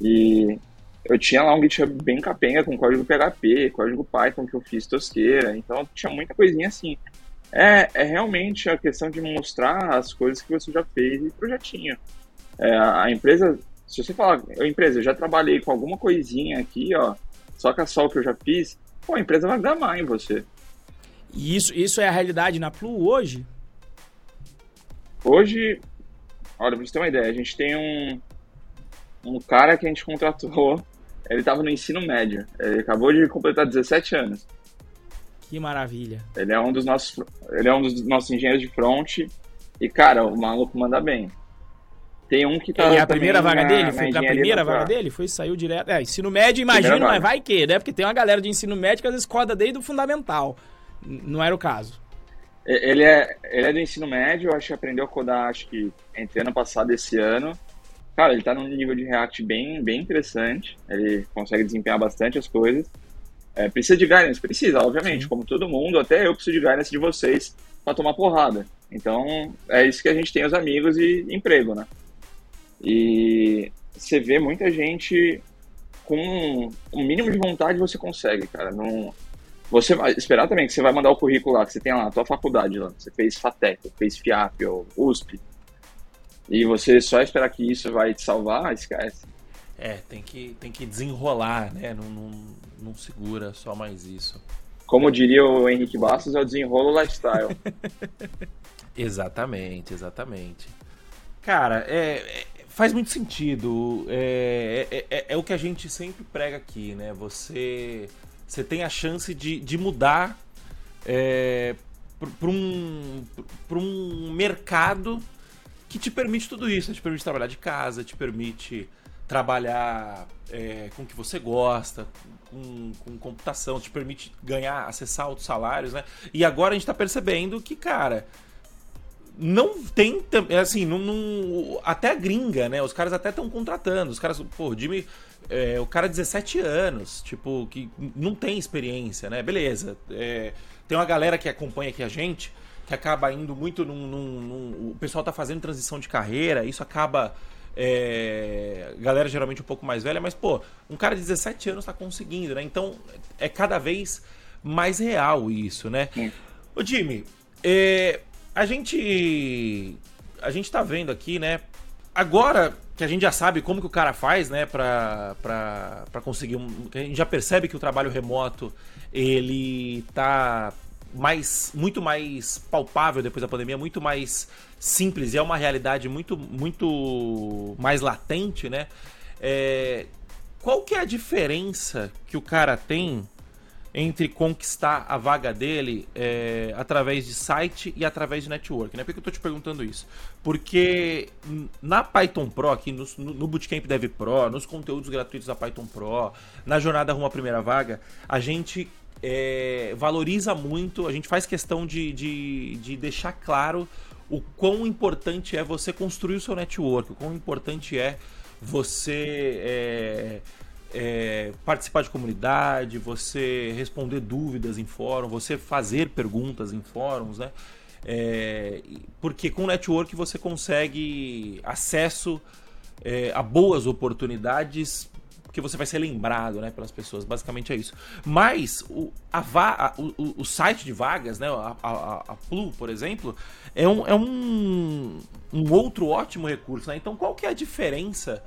E eu tinha lá um GitHub bem capenga com código PHP, código Python que eu fiz tosqueira, então tinha muita coisinha assim. É, é realmente a questão de mostrar as coisas que você já fez e projetinho. É, a empresa, se você falar, "Ô, empresa, eu já trabalhei com alguma coisinha aqui, ó, só que é só o que eu já fiz, pô, a empresa vai gamar em você. E isso, isso é a realidade na Plu hoje? Hoje, olha, pra você ter uma ideia, a gente tem um, um cara que a gente contratou, ele tava no ensino médio, ele acabou de completar 17 anos. Que maravilha. Ele é um dos nossos, ele é um dos nossos engenheiros de front E, cara, o maluco manda bem. Tem um que tá. E a primeira vaga na, dele? Foi a engenharia primeira vaga dele? Foi, saiu direto. É, ensino médio, imagino, mas vai que, né? Porque tem uma galera de ensino médio que às vezes coda desde o fundamental. Não era o caso. Ele é, ele é do ensino médio, acho que aprendeu a codar, acho que entre ano passado e esse ano. Cara, ele tá num nível de React bem, bem interessante. Ele consegue desempenhar bastante as coisas. É, precisa de guidance? Precisa, obviamente. Como todo mundo, até eu preciso de guidance de vocês pra tomar porrada. Então, é isso que a gente tem, os amigos e emprego, né? E você vê muita gente com o mínimo de vontade você consegue, cara. Não, você vai esperar também que você vai mandar o currículo lá, que você tem lá a tua faculdade lá. Você fez FATEC, fez FIAP ou USP. E você só esperar que isso vai te salvar, esquece. É, tem que, tem que desenrolar, né? Não, não, não segura só mais isso. Como diria o Henrique Bastos, é o desenrolo lifestyle. Exatamente, exatamente. Cara, é, é- faz muito sentido. É, é, é- é o que a gente sempre prega aqui, né? Você, você tem a chance de, de mudar para um, um mercado que te permite tudo isso. Te permite trabalhar de casa, te permite trabalhar é, com o que você gosta, com, com computação, te permite ganhar, acessar outros salários, né? E agora a gente tá percebendo que, cara, não tem tam- assim não, não- até a gringa né os caras até estão contratando os caras pô Jimmy é, o cara 17 anos tipo que não tem experiência né beleza é, tem uma galera que acompanha aqui a gente que acaba indo muito num, num- num- o pessoal tá fazendo transição de carreira isso acaba é, galera geralmente um pouco mais velha mas pô um cara de 17 anos tá conseguindo né então é cada vez mais real isso né Sim. Ô Jimmy, é, a gente a gente tá vendo aqui, né? Agora que a gente já sabe como que o cara faz, né, pra, pra, pra conseguir um... A gente já percebe que o trabalho remoto, ele tá mais, muito mais palpável depois da pandemia, muito mais simples e é uma realidade muito, muito mais latente, né? É, qual que é a diferença que o cara tem entre conquistar a vaga dele é, através de site e através de network, né? Por que eu tô te perguntando isso? Porque na Python Pro, aqui no, no no Bootcamp Dev Pro, nos conteúdos gratuitos da Python Pro, na jornada rumo à primeira vaga, a gente é, valoriza muito, a gente faz questão de, de, de deixar claro o quão importante é você construir o seu network, o quão importante é você é, é, participar de comunidade, você responder dúvidas em fórum, você fazer perguntas em fóruns, né? É, porque com o network você consegue acesso é, a boas oportunidades porque você vai ser lembrado né, pelas pessoas. Basicamente é isso. Mas o, a a- o- o site de vagas, né, a, a, a Plu, por exemplo, é um, é um, um outro ótimo recurso. Né? Então qual que é a diferença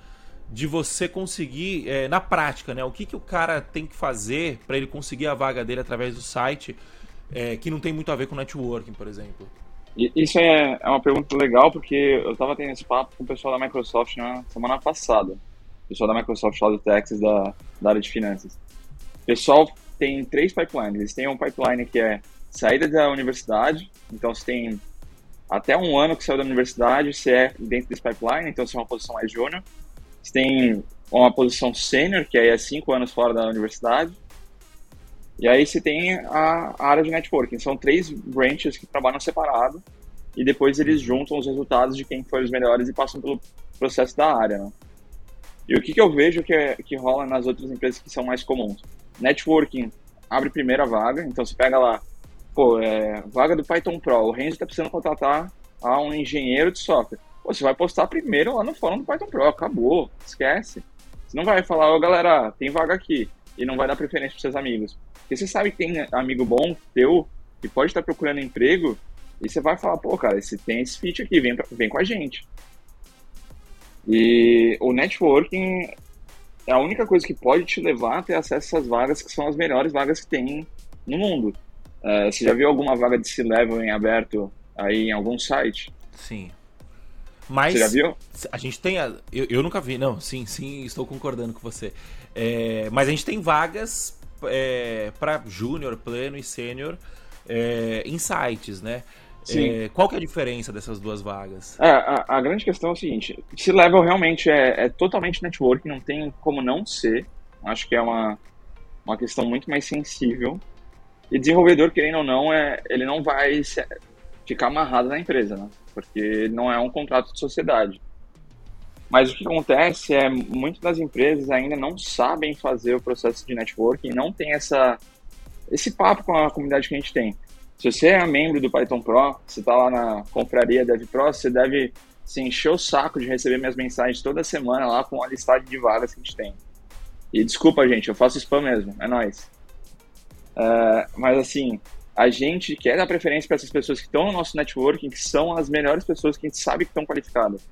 de você conseguir, é, na prática, né? O que, que o cara tem que fazer para ele conseguir a vaga dele através do site, é, que não tem muito a ver com networking, por exemplo? Isso é, é uma pergunta legal, porque eu estava tendo esse papo com o pessoal da Microsoft na semana passada. O pessoal da Microsoft lá do Texas, da, da área de finanças. O pessoal tem três pipelines. Eles têm um pipeline que é saída da universidade, então você tem até um ano que saiu da universidade, você é dentro desse pipeline, então você é uma posição mais júnior. Você tem uma posição sênior, que aí é cinco anos fora da universidade. E aí você tem a, área de networking. São três branches que trabalham separado e depois eles juntam os resultados de quem foi os melhores e passam pelo processo da área, né? E o que, que eu vejo que, é, que rola nas outras empresas que são mais comuns? Networking abre primeira vaga, então você pega lá, pô, é, vaga do Python Pro, o Renzo está precisando contratar a um engenheiro de software. Você vai postar primeiro lá no fórum do Python Pro, acabou, esquece. Você não vai falar, ô galera, tem vaga aqui, e não vai dar preferência para seus amigos. Porque você sabe que tem amigo bom teu que pode estar procurando emprego e você vai falar, pô, cara, esse, tem esse feat aqui, vem, pra- vem com a gente. E o networking é a única coisa que pode te levar a ter acesso a essas vagas que são as melhores vagas que tem no mundo. É, você já viu alguma vaga de C-Level em aberto aí em algum site? Sim. Mas Você já viu? a gente tem. A, eu, eu nunca vi, não, sim, sim, estou concordando com você. É, mas a gente tem vagas é, para júnior, pleno e sênior é, em sites, né? É, qual que é a diferença dessas duas vagas? É, a, a, grande questão é o seguinte: se level realmente é, é, totalmente network, não tem como não ser. Acho que é uma, uma questão muito mais sensível. E desenvolvedor, querendo ou não, é, ele não vai ficar amarrado na empresa, né? Porque não é um contrato de sociedade. Mas o que acontece é muitas das empresas ainda não sabem fazer o processo de networking, não tem essa esse papo com a comunidade que a gente tem. Se você é membro do Python Pro, você está lá na confraria Dev Pro, você deve se encher o saco de receber minhas mensagens toda semana lá com a listagem de vagas que a gente tem. E desculpa, gente, eu faço spam mesmo, é nóis. Uh, mas assim, a gente quer dar preferência para essas pessoas que estão no nosso networking, que são as melhores pessoas que a gente sabe que estão qualificadas.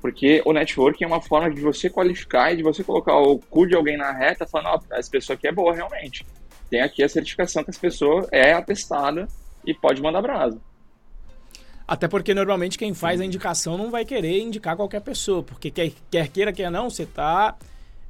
Porque o networking é uma forma de você qualificar e de você colocar o cu de alguém na reta falando, ó, oh, essa pessoa aqui é boa realmente tem aqui a certificação que essa pessoa é atestada e pode mandar brasa. Até porque normalmente quem faz a indicação não vai querer indicar qualquer pessoa, porque quer, quer queira, quer não, você está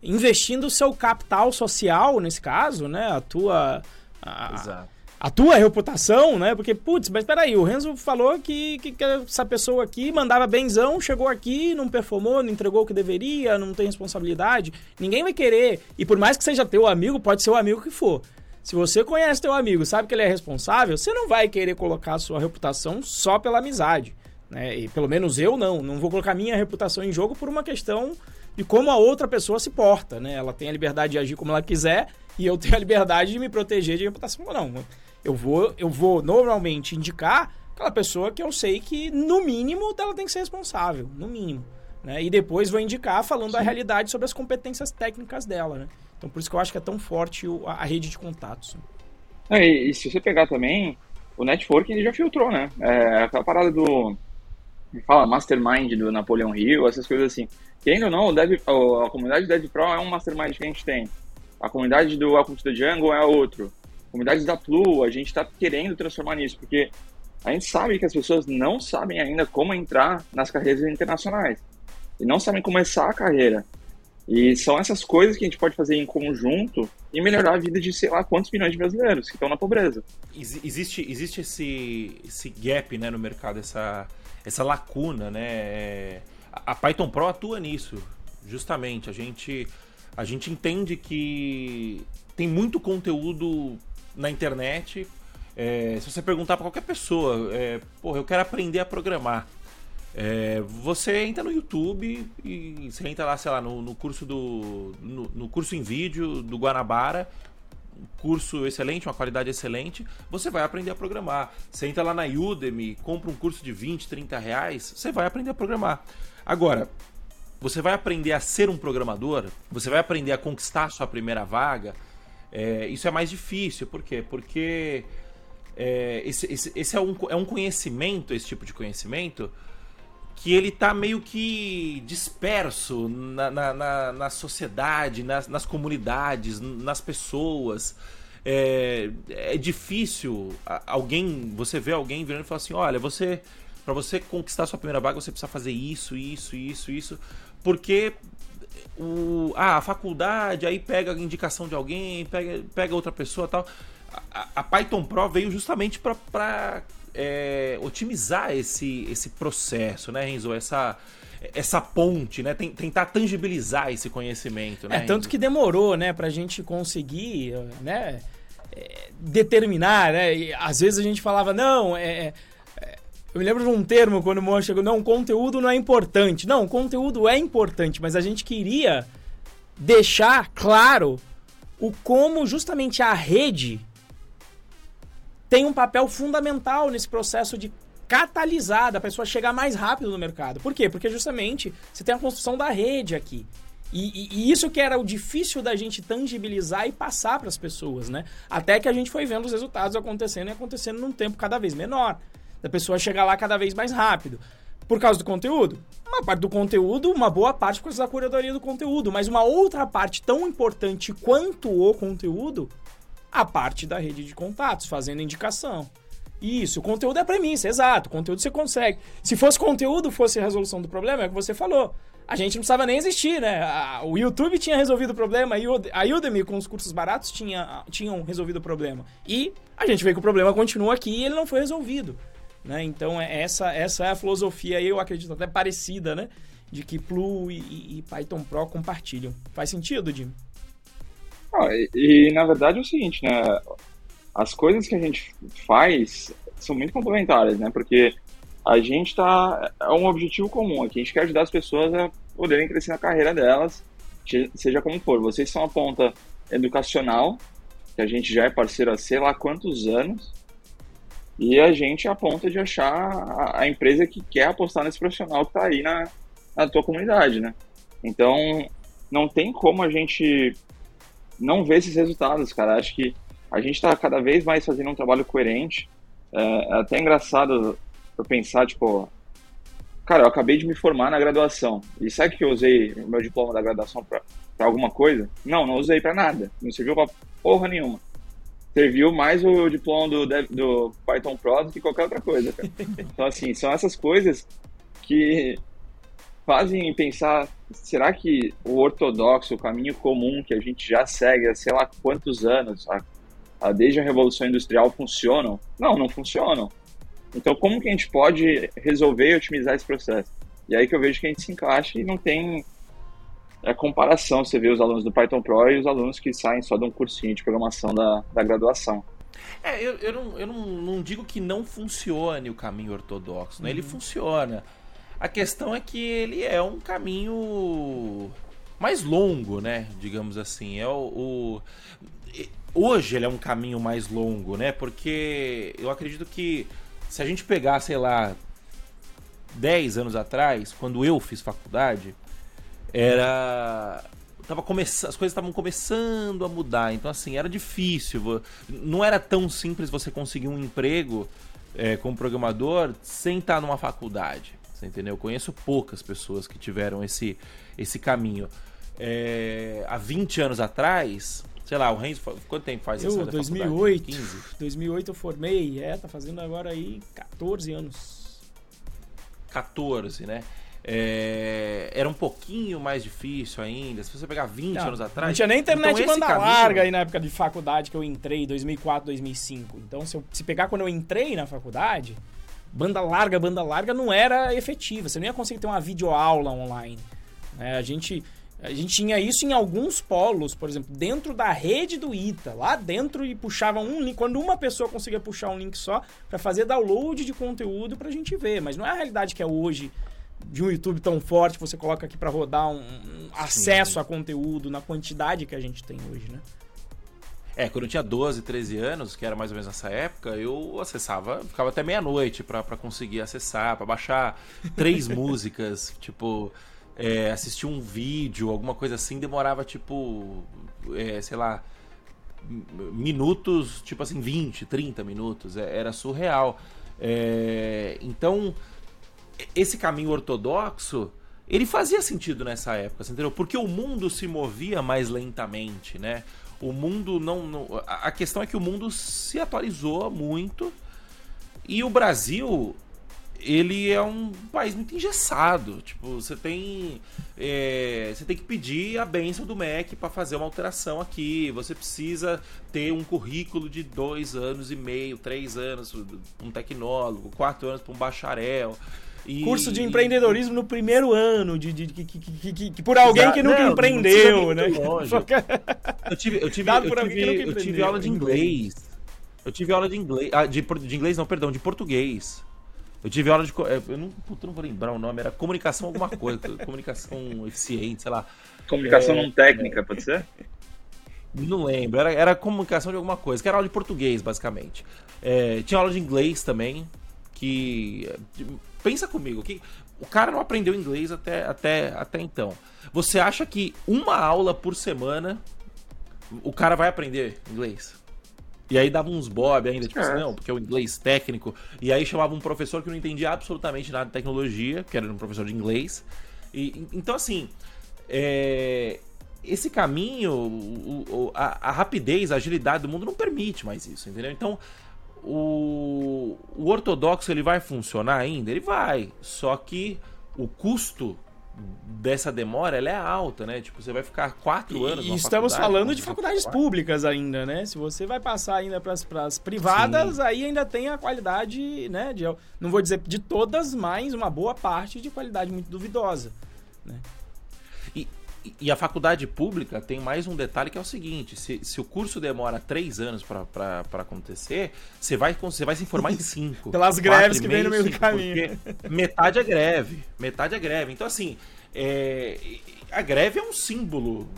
investindo o seu capital social, nesse caso, né? A tua. A, Exato. A tua reputação, né? Porque, putz, mas peraí, o Renzo falou que, que, que, essa pessoa aqui mandava benzão, chegou aqui, não performou, não entregou o que deveria, não tem responsabilidade. Ninguém vai querer. E por mais que seja teu amigo, pode ser o amigo que for. Se você conhece teu amigo, sabe que ele é responsável, você não vai querer colocar a sua reputação só pela amizade. Né? E pelo menos eu não. Não vou colocar minha reputação em jogo por uma questão de como a outra pessoa se porta. Né? Ela tem a liberdade de agir como ela quiser e eu tenho a liberdade de me proteger de reputação ou não. Eu vou, eu vou normalmente indicar aquela pessoa que eu sei que, no mínimo, ela tem que ser responsável. No mínimo. Né? E depois vou indicar falando Sim. a realidade sobre as competências técnicas dela. Né? Então por isso que eu acho que é tão forte o, a, rede de contatos. É, e, e, se você pegar também, o networking ele já filtrou, né? É, aquela parada do. Fala, mastermind do Napoleão Hill, essas coisas assim. Querendo ou não, o Dev, a comunidade Dev Pro é um mastermind que a gente tem. A comunidade do the Jungle é outro. A comunidade da Plu, a gente está querendo transformar nisso, porque a gente sabe que as pessoas não sabem ainda como entrar nas carreiras internacionais. E não sabem começar a carreira. E são essas coisas que a gente pode fazer em conjunto e melhorar a vida de sei lá quantos milhões de brasileiros que estão na pobreza. Existe, existe esse, esse gap né, no mercado, essa, essa lacuna, né? É, a Python Pro atua nisso, justamente. A gente, a gente entende que tem muito conteúdo na internet. É, se você perguntar para qualquer pessoa, é, porra, eu quero aprender a programar. É, você entra no YouTube e você entra lá, sei lá, no, no curso do. No, no, curso em vídeo do Guanabara, curso excelente, uma qualidade excelente, você vai aprender a programar. Você entra lá na Udemy, compra um curso de 20, 30 reais, você vai aprender a programar. Agora, você vai aprender a ser um programador, você vai aprender a conquistar a sua primeira vaga. É, isso é mais difícil, por quê? Porque é, esse, esse, esse é, um, é um conhecimento, esse tipo de conhecimento que ele tá meio que disperso na, na, na, na sociedade, nas, nas, comunidades, nas pessoas. É, é, difícil alguém, você vê alguém virando e falar assim, olha, você para você conquistar sua primeira vaga, você precisa fazer isso, isso, isso, isso, porque o, ah, a faculdade aí pega a indicação de alguém, pega, pega outra pessoa tal. A, a Python Pro veio justamente para é, otimizar esse, esse processo, né, Renzo? Essa, essa ponte, né? Tentar tangibilizar esse conhecimento, né? É, tanto que demorou, né, pra gente conseguir, né, é, determinar, né? E, às vezes a gente falava, não, é, é... Eu me lembro de um termo quando o Moa chegou, não, conteúdo não é importante. Não, conteúdo é importante, mas a gente queria deixar claro o como justamente a rede tem um papel fundamental nesse processo de catalisar, da pessoa chegar mais rápido no mercado. Por quê? Porque justamente você tem a construção da rede aqui. E, e, e isso que era o difícil da gente tangibilizar e passar para as pessoas, né? Até que a gente foi vendo os resultados acontecendo e acontecendo num tempo cada vez menor. Da pessoa chegar lá cada vez mais rápido. Por causa do conteúdo? Uma parte do conteúdo, uma boa parte por causa da curadoria do conteúdo. Mas uma outra parte tão importante quanto o conteúdo a parte da rede de contatos, fazendo indicação. Isso, o conteúdo é a premissa, exato. O conteúdo você consegue. Se fosse conteúdo, fosse a resolução do problema, é o que você falou. A gente não precisava nem existir, né? O YouTube tinha resolvido o problema, a Udemy com os cursos baratos tinha, tinham resolvido o problema. E a gente vê que o problema continua aqui e ele não foi resolvido. Né? Então, é- essa, essa é a filosofia, eu acredito até parecida, né? De que Plu e, e- Python Pro compartilham. Faz sentido, Jim? Ah, e, e, na verdade é o seguinte, né? As coisas que a gente faz são muito complementares, né? Porque a gente tá. É um objetivo comum aqui. A gente quer ajudar as pessoas a poderem crescer na carreira delas, se- seja como for. Vocês são a ponta educacional, que a gente já é parceiro há sei lá quantos anos, e a gente é a ponta de achar a, empresa que quer apostar nesse profissional que tá aí na, na tua comunidade, né? Então, não tem como a gente não ver esses resultados, cara. Acho que a gente está cada vez mais fazendo um trabalho coerente. É, é até engraçado eu pensar, tipo, cara, eu acabei de me formar na graduação. E sabe que eu usei meu diploma da graduação para alguma coisa? Não, não usei para nada. Não serviu para porra nenhuma. Serviu mais o diploma do, do Python Pro do que qualquer outra coisa, cara. Então, assim, são essas coisas que fazem pensar, será que o ortodoxo, o caminho comum que a gente já segue há sei lá quantos anos, a, a- desde a Revolução Industrial, funcionam? Não, não funcionam. Então, como que a gente pode resolver e otimizar esse processo? E aí que eu vejo que a gente se encaixa e não tem é, comparação. Você vê os alunos do Python Pro e os alunos que saem só de um cursinho de programação da, da graduação. É, eu, eu, não, eu não, não digo que não funcione o caminho ortodoxo, né? Ele funciona. A questão é que ele é um caminho mais longo, né? Digamos assim. É o, o- Hoje ele é um caminho mais longo, né? Porque eu acredito que se a gente pegar, sei lá, 10 anos atrás, quando eu fiz faculdade, era tava começando, as coisas estavam começando a mudar, então assim, era difícil, não era tão simples você conseguir um emprego é, como programador sem estar numa faculdade, você entendeu? Eu conheço poucas pessoas que tiveram esse, esse caminho. É, há 20 anos atrás, sei lá, o Renzo, quanto tempo faz Eu, da 2008. faculdade? 15? 2008 eu formei, é, tá fazendo agora aí 14 anos. 14, né? É, era um pouquinho mais difícil ainda. Se você pegar 20 Não, anos atrás. Não tinha nem internet então banda caminho- larga aí na época de faculdade que eu entrei, 2004, 2005. Então, se, eu, se pegar quando eu entrei na faculdade, banda larga, banda larga não era efetiva. Você não ia conseguir ter uma videoaula online. né? a, gente, a gente tinha isso em alguns polos, por exemplo, dentro da rede do ITA. Lá dentro e puxava um link. Quando uma pessoa conseguia puxar um link só para fazer download de conteúdo pra gente ver. Mas não é a realidade que é hoje de um YouTube tão forte que você coloca aqui para rodar um, um acesso a conteúdo na quantidade que a gente tem hoje, né? É, quando eu tinha 12, 13 anos, que era mais ou menos nessa época, eu acessava, ficava até meia-noite pra, pra conseguir acessar, pra baixar três músicas, tipo, é, assistir um vídeo, alguma coisa assim, demorava tipo, é, sei lá, minutos, tipo assim, 20, 30 minutos, é, era surreal. É, então, esse caminho ortodoxo, ele fazia sentido nessa época, entendeu? Porque o mundo se movia mais lentamente, né? O mundo não, não- a a questão é que o mundo se atualizou muito e o Brasil ele é um país muito engessado. Tipo, você tem é, você tem que pedir a benção do MEC para fazer uma alteração aqui. Você precisa ter um currículo de dois anos e meio, três anos, um tecnólogo, quatro anos para um bacharel. E- Curso de empreendedorismo no primeiro ano, de, de- de- que, que- que- que- que por alguém que nunca Não, empreendeu, né? Eu tive, eu tive, eu eu aula de inglês. Eu tive aula de inglês. Ah, de, de inglês não, perdão, de português. Eu tive aula de. é, Eu não, puta, não vou lembrar o nome, era comunicação alguma coisa. comunicação eficiente, sei lá. Comunicação É, não técnica, pode ser? Não lembro, era, era comunicação de alguma coisa, que era aula de português, basicamente. É, tinha aula de inglês também, que. Pensa comigo, que o cara não aprendeu inglês até, até, até então. Você acha que uma aula por semana o cara vai aprender inglês? E aí dava uns bob ainda, tipo É. assim, não, porque é o inglês técnico. E aí chamava um professor que não entendia absolutamente nada de tecnologia, que era um professor de inglês. E, então, assim, é, esse caminho, o- o- a, a rapidez, a agilidade do mundo não permite mais isso, entendeu? Então, o, o ortodoxo ele vai funcionar ainda? Ele vai, só que o custo dessa demora ela é alta, né? Tipo, você vai ficar quatro anos. E estamos falando de faculdades públicas ainda, né? Se você vai passar ainda para as privadas, Sim. aí ainda tem a qualidade, né? De, não vou dizer de todas, mas uma boa parte de qualidade muito duvidosa. Né? E, e a faculdade pública tem mais um detalhe que é o seguinte: se, se o curso demora três anos para acontecer, você vai, você vai se informar em cinco. Pelas greves que vem no meio do caminho. Metade é greve. Metade é greve. Então, assim, é, a greve é um símbolo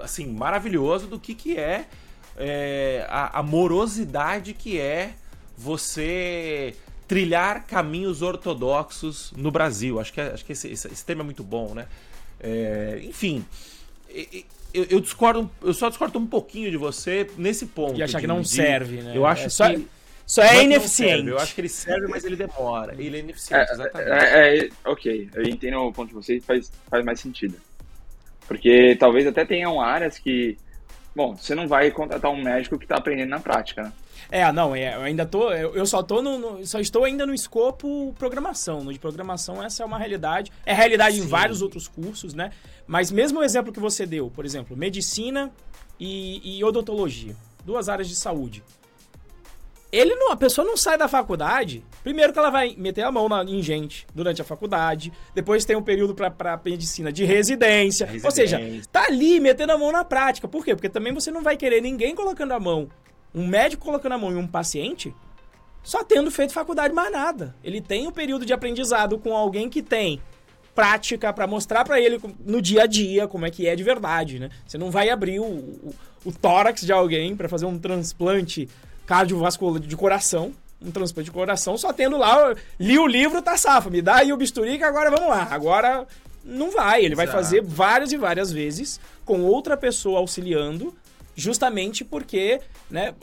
assim maravilhoso do que, que é, é a, a morosidade que é você trilhar caminhos ortodoxos no Brasil. Acho que, é, acho que esse, esse, esse tema é muito bom, né? É, enfim, eu, eu, discordo, eu só discordo um pouquinho de você nesse ponto. E achar que não serve, né? Eu acho é só, que. Só é ineficiente. Eu acho que ele serve, mas ele demora. Ele é ineficiente, é, exatamente. É, é, ok, eu entendo o ponto de vocês faz, faz mais sentido. Porque talvez até tenham áreas que. Bom, você não vai contratar um médico que está aprendendo na prática, né? É, não, é, eu ainda tô. Eu, eu só tô no, no, Só estou ainda no escopo programação. No de programação, essa é uma realidade. É realidade Sim. em vários outros cursos, né? Mas mesmo o exemplo que você deu, por exemplo, medicina e, e odontologia. Duas áreas de saúde. Ele não, a pessoa não sai da faculdade. Primeiro que ela vai meter a mão na, em gente durante a faculdade. Depois tem um período para medicina de residência. residência. Ou seja, tá ali metendo a mão na prática. Por quê? Porque também você não vai querer ninguém colocando a mão um médico colocando a mão em um paciente só tendo feito faculdade mais nada. Ele tem um período de aprendizado com alguém que tem prática para mostrar para ele no dia a dia como é que é de verdade, né? Você não vai abrir o, o, o tórax de alguém para fazer um transplante cardiovascular de coração, um transplante de coração, só tendo lá, li o livro, tá safa, me dá aí o bisturi que agora vamos lá. Agora não vai, ele vai fazer várias e várias vezes com outra pessoa auxiliando justamente porque, né,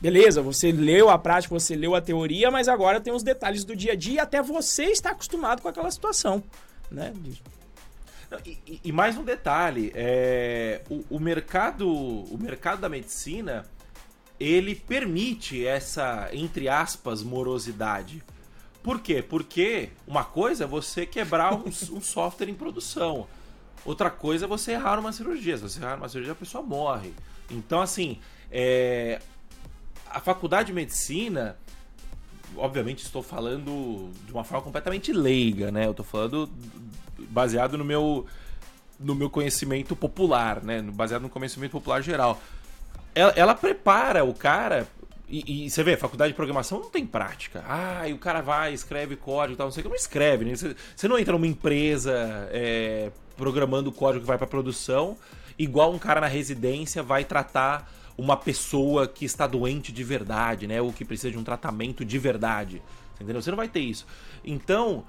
beleza, você leu a prática, você leu a teoria, mas agora tem os detalhes do dia a dia até você está acostumado com aquela situação, né? E, e mais um detalhe, é, o, o, mercado, o mercado da medicina, ele permite essa, entre aspas, morosidade. Por quê? Porque uma coisa é você quebrar um, um software em produção. Outra coisa é você errar uma cirurgia. Se você errar uma cirurgia, a pessoa morre. Então, assim, é... a faculdade de medicina, obviamente estou falando de uma forma completamente leiga, né? Eu estou falando baseado no meu, no meu conhecimento popular, né? Baseado no conhecimento popular geral. Ela, ela prepara o cara e, e, você vê, faculdade de programação não tem prática. Ah, e o cara vai, escreve código e tal, não sei o que, não escreve. Né? Você, você não entra numa empresa é, programando código que vai para produção igual um cara na residência vai tratar uma pessoa que está doente de verdade, né? Ou que precisa de um tratamento de verdade. Entendeu? Você não vai ter isso. Então,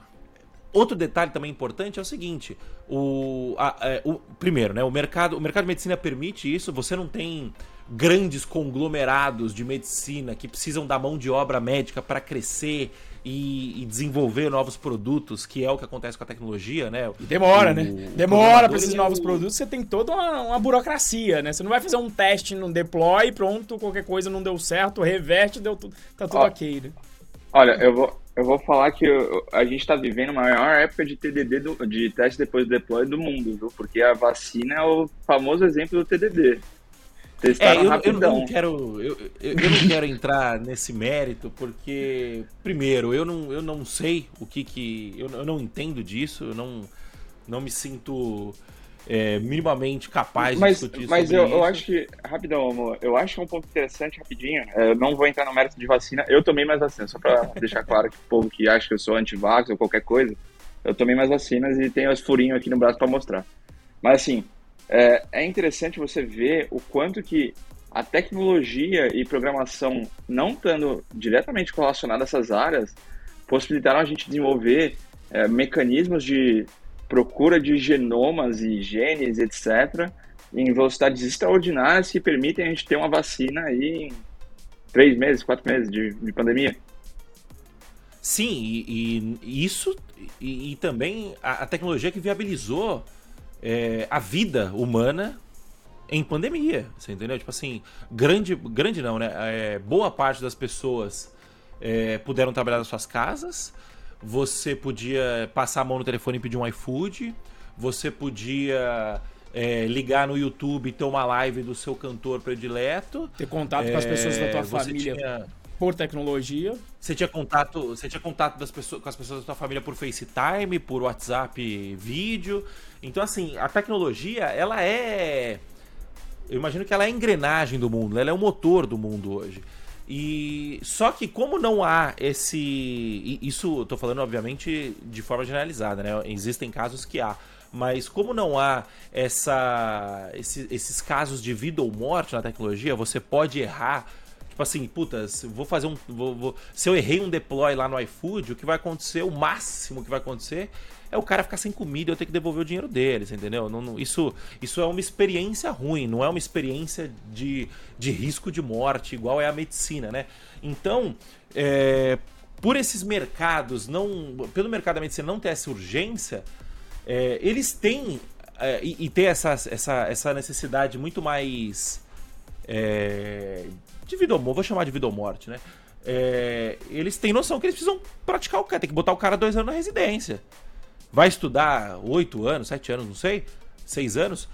outro detalhe também importante é o seguinte: o, a, é, o primeiro, né? O mercado, o mercado de medicina permite isso. Você não tem grandes conglomerados de medicina que precisam da mão de obra médica para crescer e, e, desenvolver novos produtos, que é o que acontece com a tecnologia, né? E demora, o, né? Demora para esses novos produtos, você tem toda uma, uma, burocracia, né? Você não vai fazer um teste no deploy, pronto, qualquer coisa não deu certo, reverte, deu tudo, tá tudo Ó, ok, né? Olha, eu vou, eu vou falar que eu, a gente está vivendo a maior época de TDD, do, de teste depois do deploy do mundo, viu? Porque a vacina é o famoso exemplo do TDD. É, eu, eu, não quero, eu, eu, não quero entrar nesse mérito porque, primeiro, eu não, eu não sei o que que. Eu, eu não entendo disso, eu não, não me sinto é, minimamente capaz mas, de discutir mas eu, isso. eu acho que, rapidão, amor, eu acho que é um ponto interessante, rapidinho. É, eu não vou entrar no mérito de vacina. Eu tomei mais vacina, só pra deixar claro que o povo que acha que eu sou anti-vax ou qualquer coisa, eu tomei mais vacinas e tenho os furinhos aqui no braço para mostrar. Mas assim, é, é interessante você ver o quanto que a tecnologia e programação não estando diretamente relacionadas a essas áreas possibilitaram a gente desenvolver é, mecanismos de procura de genomas e genes, etc., em velocidades extraordinárias que permitem a gente ter uma vacina aí em três meses, quatro meses de, de pandemia. Sim, e, e isso e, e também a, a, tecnologia que viabilizou é, a vida humana em pandemia, você entendeu? Tipo assim, grande, grande não, né? É, boa parte das pessoas é, puderam trabalhar nas suas casas, você podia passar a mão no telefone e pedir um iFood, você podia é, ligar no YouTube e ter uma live do seu cantor predileto. Ter contato com as pessoas da tua É, família tinha- por tecnologia. Você tinha contato, você tinha contato das pessoas, com as pessoas da sua família por FaceTime, por WhatsApp vídeo. Então, assim, a tecnologia, ela é. Eu imagino que ela é a engrenagem do mundo, ela é o motor do mundo hoje. E só que como não há esse. Isso tô falando, obviamente, de forma generalizada, né? Existem casos que há. Mas como não há essa, esse- esses casos de vida ou morte na tecnologia, você pode errar Tipo assim, putas, vou fazer um. vou- vou- se eu errei um deploy lá no iFood, o que vai acontecer, o máximo que vai acontecer, é o cara ficar sem comida e eu ter que devolver o dinheiro deles, entendeu? Não- não- isso, isso é uma experiência ruim, não é uma experiência de, de risco de morte, igual é a medicina, né? Então, é, por esses mercados, não. Pelo mercado da medicina não ter essa urgência, é, eles têm. é, e, e ter essa, essa, essa necessidade muito mais é, de vida ou morte, vou chamar de vida ou morte, né? É, eles têm noção que eles precisam praticar o cara, tem que botar o cara dois anos na residência. Vai estudar oito anos, sete anos, não sei, seis anos,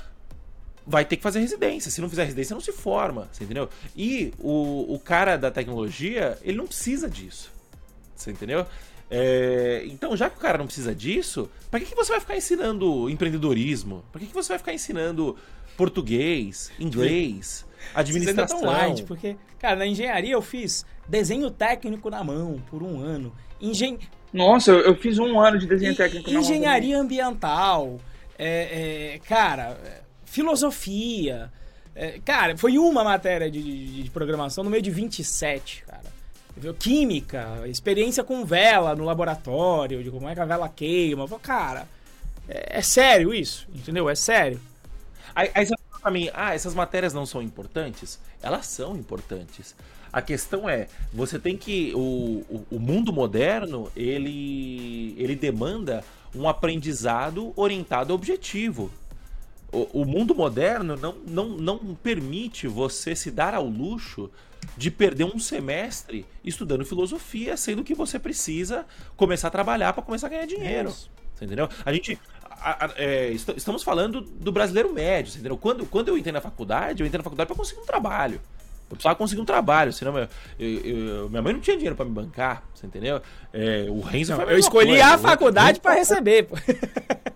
vai ter que fazer residência. Se não fizer residência, não se forma, você entendeu? E o, o cara da tecnologia, ele não precisa disso, você entendeu? É, então, já que o cara não precisa disso, pra que, que você vai ficar ensinando empreendedorismo? Pra que, que você vai ficar ensinando português, inglês, administração? Ainda light, porque, cara, na engenharia eu fiz desenho técnico na mão por um ano. Engen... Nossa, eu, eu fiz um ano de desenho E- técnico na mão engenharia ambiental, é, é, cara, filosofia. é, cara, foi uma matéria de, de- de programação no meio de 27, cara. Química, experiência com vela no laboratório, de como é que a vela queima. Eu falo, Cara, é, é sério isso, entendeu? É sério. Aí, aí pra mim, ah, essas matérias não são importantes? Elas são importantes. A questão é, você tem que. O, o, o mundo moderno, ele, ele demanda um aprendizado orientado ao objetivo. O, o mundo moderno não, não, não permite você se dar ao luxo de perder um semestre estudando filosofia, sendo que você precisa começar a trabalhar para começar a ganhar dinheiro. Você entendeu? A gente. A- a- é, est- estamos falando do brasileiro médio, entendeu? Quando, quando eu entrei na faculdade, eu entrei na faculdade para conseguir um trabalho. Eu precisava conseguir um trabalho, senão eu- eu- eu- minha mãe não tinha dinheiro para me bancar, você entendeu? É, o Renzo Não, eu escolhi coisa. a faculdade pra receber. pô.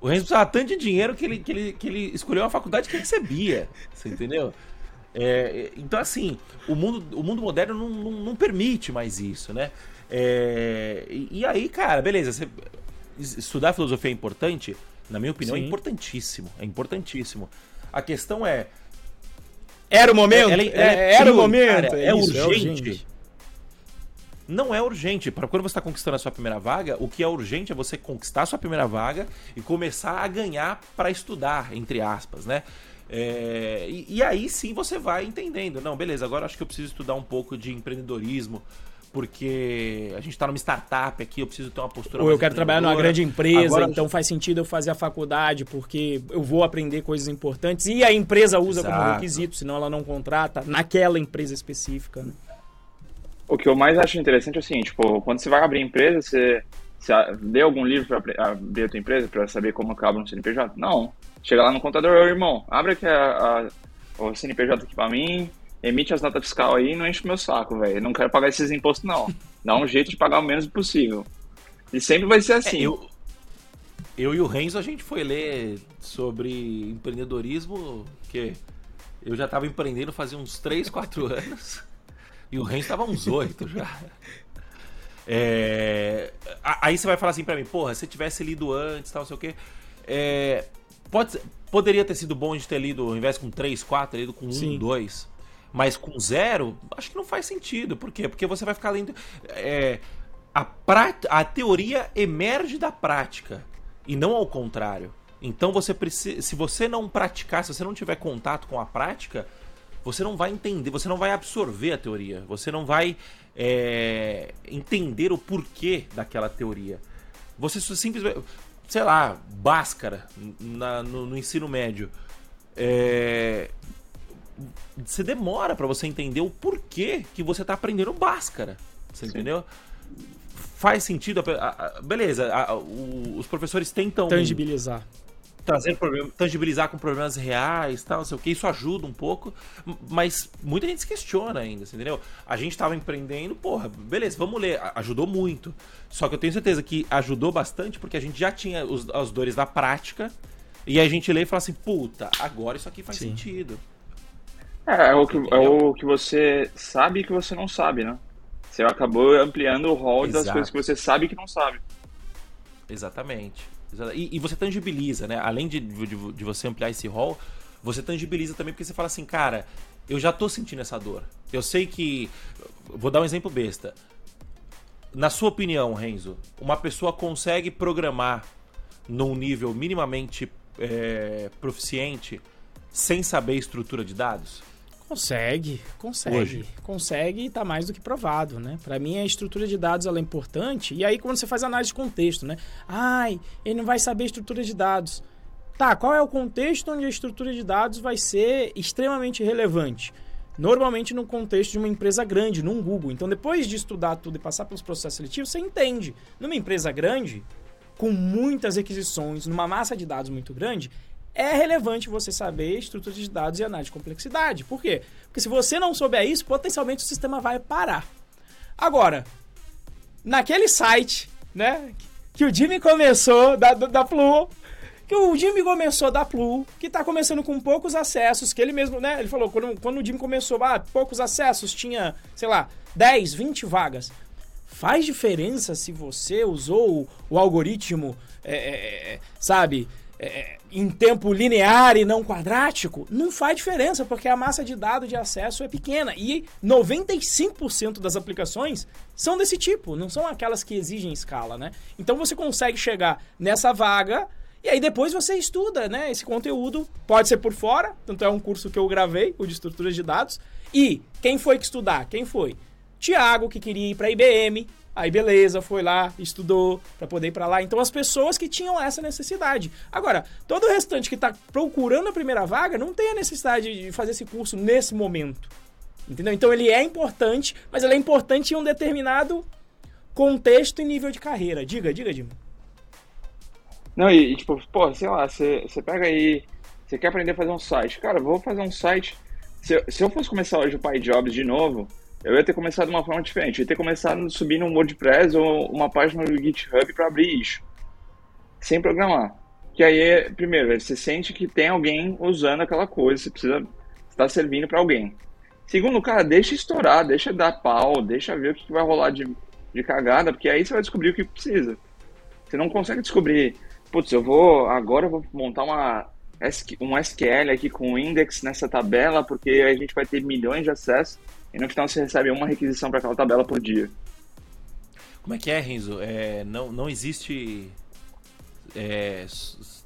o Renzo precisava tanto de dinheiro que ele, que ele, que ele escolheu uma faculdade que recebia. Você entendeu? É, então, assim, o mundo, o mundo moderno não, não, não permite mais isso, né? É, e, e aí, cara, beleza. você- estudar filosofia é importante? Na minha opinião, é Sim. importantíssimo. É importantíssimo. A questão é. Era o momento? ela- ela É, é era o momento. é isso, urgente. Não é urgente. Para quando você está conquistando a sua primeira vaga, o que é urgente é você conquistar a sua primeira vaga e começar a ganhar para estudar, entre aspas, né? É, e, e aí sim você vai entendendo. Não, beleza, agora acho que eu preciso estudar um pouco de empreendedorismo, porque a gente está numa startup aqui, eu preciso ter uma postura Ou eu quero trabalhar numa grande empresa, Agora- então faz sentido eu fazer a faculdade, porque eu vou aprender coisas importantes. E a empresa usa como Exato. requisito, senão ela não contrata naquela empresa específica. Né? O que eu mais acho interessante é assim, tipo, quando você vai abrir empresa, você, você lê algum livro para abrir a tua empresa, para saber como abre um CNPJ? Não. Chega lá no contador, irmão, abre aqui a, a- o CNPJ aqui pra mim, emite as notas fiscal aí e não enche o meu saco, velho. Não quero pagar esses impostos, não. Dá um jeito de pagar o menos possível. E sempre vai ser assim. É, eu, eu e o Renzo, a gente foi ler sobre empreendedorismo, que eu já tava empreendendo fazia uns 3, 4 anos. E o Renzo tava uns 8 já. É, aí você vai falar assim pra mim, porra, se tivesse lido antes, tal, não sei o quê. É, pode, poderia ter sido bom de ter lido, ao invés com 3, 4, ter lido com 1, Sim. 2. Mas com zero, acho que não faz sentido. Por quê? Porque você vai ficar lendo. é, a, prát- a teoria emerge da prática e não ao contrário. Então você precisa, se você não praticar, se você não tiver contato com a prática, você não vai entender, você não vai absorver a teoria, você não vai é, entender o porquê daquela teoria. Você simplesmente, sei lá, Bhaskara na- no, no ensino médio. é, você demora para você entender o porquê que você tá aprendendo Bhaskara. Você Sim. entendeu? Faz sentido. A, a, beleza, a, o, os professores tentam. Tangibilizar. Trazer problema, tangibilizar com problemas reais, tal, não sei o que, isso ajuda um pouco, mas muita gente se questiona ainda, entendeu? A gente tava empreendendo, porra, beleza, vamos ler, ajudou muito. Só que eu tenho certeza que ajudou bastante porque a gente já tinha os, as dores da prática, e a gente lê e fala assim, puta, agora isso aqui faz Sim. sentido. É, é o, que, é o que você sabe que você não sabe, né? Você acabou ampliando o rol Exato. das coisas que você sabe que não sabe. Exatamente. E, e você tangibiliza, né? Além de, de, de você ampliar esse rol, você tangibiliza também porque você fala assim, cara, eu já tô sentindo essa dor. Eu sei que. Vou dar um exemplo besta. Na sua opinião, Renzo, uma pessoa consegue programar num nível minimamente é, proficiente sem saber estrutura de dados? Consegue, consegue. Hoje. Consegue e está mais do que provado, né? Para mim, a estrutura de dados ela é importante. E aí, quando você faz análise de contexto, né? Ai, ele não vai saber estrutura de dados. Tá, qual é o contexto onde a estrutura de dados vai ser extremamente relevante? Normalmente no contexto de uma empresa grande, num Google. Então, depois de estudar tudo e passar pelos processos seletivos, você entende. Numa empresa grande, com muitas requisições, numa massa de dados muito grande, é relevante você saber estrutura de dados e análise de complexidade. Por quê? Porque se você não souber isso, potencialmente o sistema vai parar. Agora, naquele site, né, que o Jimmy começou da, da Plu, que o Jimmy começou da Plu, que está começando com poucos acessos, que ele mesmo, né, ele falou, quando, quando o Jimmy começou, ah, poucos acessos, tinha, sei lá, 10, 20 vagas. Faz diferença se você usou o, o algoritmo, é, é, é sabe, é, em tempo linear e não quadrático, não faz diferença, porque a massa de dados de acesso é pequena. E 95% das aplicações são desse tipo, não são aquelas que exigem escala, né? Então você consegue chegar nessa vaga e aí depois você estuda, né? Esse conteúdo pode ser por fora, tanto é um curso que eu gravei, o de estruturas de dados. E quem foi que estudar? Quem foi? Tiago, que queria ir para IBM, Aí beleza, foi lá, estudou para poder ir para lá. Então as pessoas que tinham essa necessidade. Agora, todo o restante que tá procurando a primeira vaga não tem a necessidade de fazer esse curso nesse momento. Entendeu? Então ele é importante, mas ele é importante em um determinado contexto e nível de carreira. Diga, diga, Dima. Não, e, e tipo, pô, sei lá, você pega aí, você quer aprender a fazer um site. Cara, vou fazer um site. Se, se eu fosse começar hoje o PyJobs de novo, eu ia ter começado de uma forma diferente. Eu ia ter começado subindo um WordPress ou uma página do GitHub para abrir isso, sem programar. Que aí, primeiro, você sente que tem alguém usando aquela coisa, você precisa estar servindo para alguém. Segundo, cara, deixa estourar, deixa dar pau, deixa ver o que vai rolar de, de cagada, porque aí você vai descobrir o que precisa. Você não consegue descobrir, putz, eu vou, agora eu vou montar uma, um SQL aqui com index nessa tabela, porque a gente vai ter milhões de acessos e no final você recebe uma requisição para aquela tabela por dia. Como é que é, Renzo? É, não, não existe é,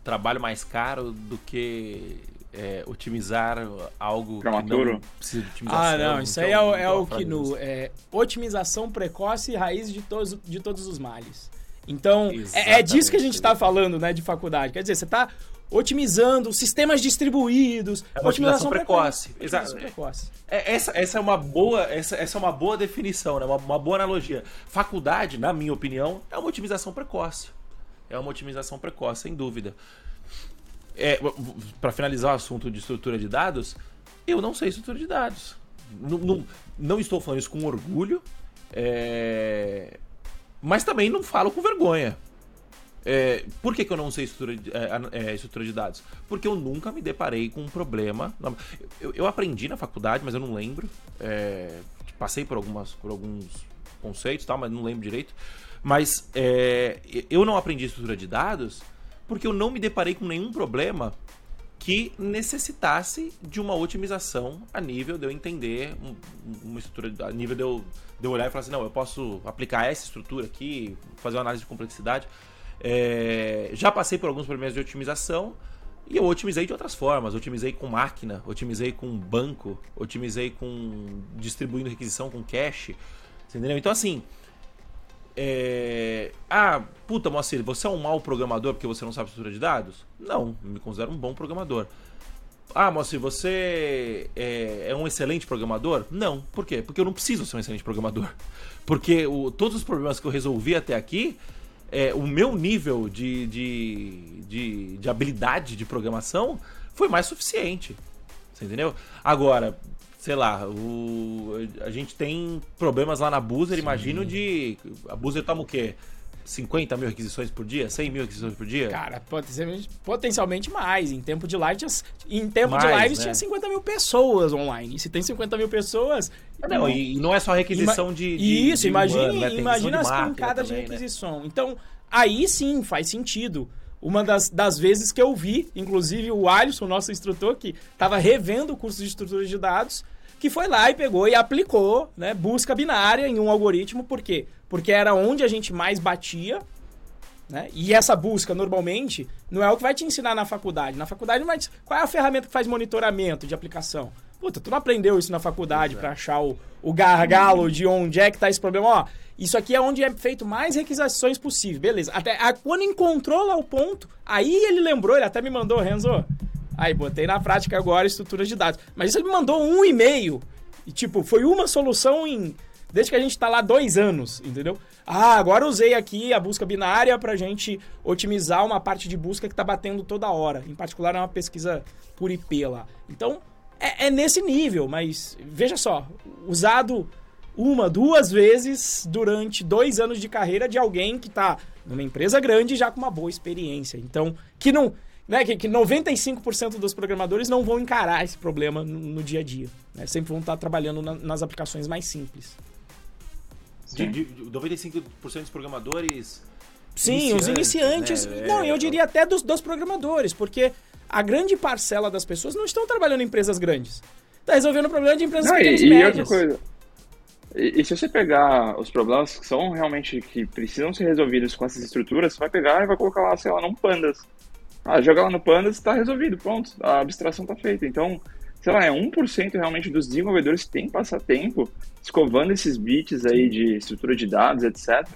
trabalho mais caro do que é, otimizar algo Prematuro. que não precisa de otimização. Ah, não, isso aí é, o, é o que no é, otimização precoce e raiz de todos, de todos os males. Então, é, é, disso que a gente está falando, né, de faculdade. Quer dizer, você está otimizando sistemas distribuídos, é otimização, otimização precoce. precoce. Exato. Precoce. É, essa, essa é uma boa, essa, essa é uma boa definição, né? uma, uma boa analogia. Faculdade, na minha opinião, é uma otimização precoce. É uma otimização precoce, sem dúvida. É, para finalizar o assunto de estrutura de dados, eu não sei estrutura de dados. Não, não, não estou falando isso com orgulho, é... mas também não falo com vergonha. É, por que, que, eu não sei estrutura de, é, é, estrutura de dados? Porque eu nunca me deparei com um problema. Eu, eu aprendi na faculdade, mas eu não lembro. É, passei por, algumas, por alguns conceitos, tal, mas não lembro direito. Mas é, eu não aprendi estrutura de dados porque eu não me deparei com nenhum problema que necessitasse de uma otimização a nível de eu entender uma estrutura, a nível de eu, de eu olhar e falar assim, não, eu posso aplicar essa estrutura aqui, fazer uma análise de complexidade. É, já passei por alguns problemas de otimização e eu otimizei de outras formas. Otimizei com máquina, otimizei com banco, otimizei com distribuindo requisição com cache. Entendeu? Então, assim. É... Ah, puta, Moacir, você é um mau programador porque você não sabe estrutura de dados? Não, me considero um bom programador. Ah, Moacir, você é, é, um excelente programador? Não. Por quê? Porque eu não preciso ser um excelente programador. Porque o, todos os problemas que eu resolvi até aqui, é, o meu nível de, de, de, de habilidade de programação foi mais suficiente. Você entendeu? Agora, sei lá, o, a gente tem problemas lá na Boozer, imagino de. A Boozer toma o quê? 50 mil requisições por dia? 100 mil requisições por dia? Cara, potencialmente, mais. Em tempo de live, tinha, em tempo Mais, de lives né? tinha 50 mil pessoas online. E se tem 50 mil pessoas. Não, e, e não é só requisição de, de. Isso, de imagine, humano, né? Imagina as pancadas de né? requisição. Então, aí sim faz sentido. Uma das, das vezes que eu vi, inclusive o Alisson, nosso instrutor, que estava revendo o curso de estrutura de dados, que foi lá e pegou e aplicou né, busca binária em um algoritmo. Por quê? Porque era onde a gente mais batia. Né? E essa busca, normalmente, não é o que vai te ensinar na faculdade. Na faculdade, não vai te... qual é a ferramenta que faz monitoramento de aplicação? Puta, tu não aprendeu isso na faculdade para achar o, o gargalo de onde é que tá esse problema. Ó, isso aqui é onde é feito mais requisições possível. Beleza. Até a- quando encontrou lá o ponto, aí ele lembrou, ele até me mandou, Renzo. Aí, botei na prática agora estruturas de dados. Mas isso ele me mandou um e-mail. E, tipo, foi uma solução em. Desde que a gente tá lá dois anos, entendeu? Ah, agora usei aqui a busca binária pra gente otimizar uma parte de busca que tá batendo toda hora. Em particular, é uma pesquisa por IP lá. Então, é, é nesse nível, mas veja só, usado uma, duas vezes durante dois anos de carreira de alguém que tá numa empresa grande já com uma boa experiência. Então, que não. Né, que, que 95% dos programadores não vão encarar esse problema no, no dia a dia. né? Sempre vão estar trabalhando na- nas aplicações mais simples. De, de, de 95% dos programadores. Sim, os iniciantes. né? Não, É, eu diria até dos, dos programadores, porque a grande parcela das pessoas não estão trabalhando em empresas grandes. Está resolvendo o problema de empresas Não, pequenas e, e, e outra médias. coisa. E, e se você pegar os problemas que são realmente que precisam ser resolvidos com essas estruturas, você vai pegar e vai colocar lá, sei lá, num Pandas. Ah, joga lá no Pandas e tá resolvido, pronto. A abstração tá feita. Então, sei lá, é 1% realmente dos desenvolvedores que tem que passar tempo escovando esses bits aí de estrutura de dados, etc.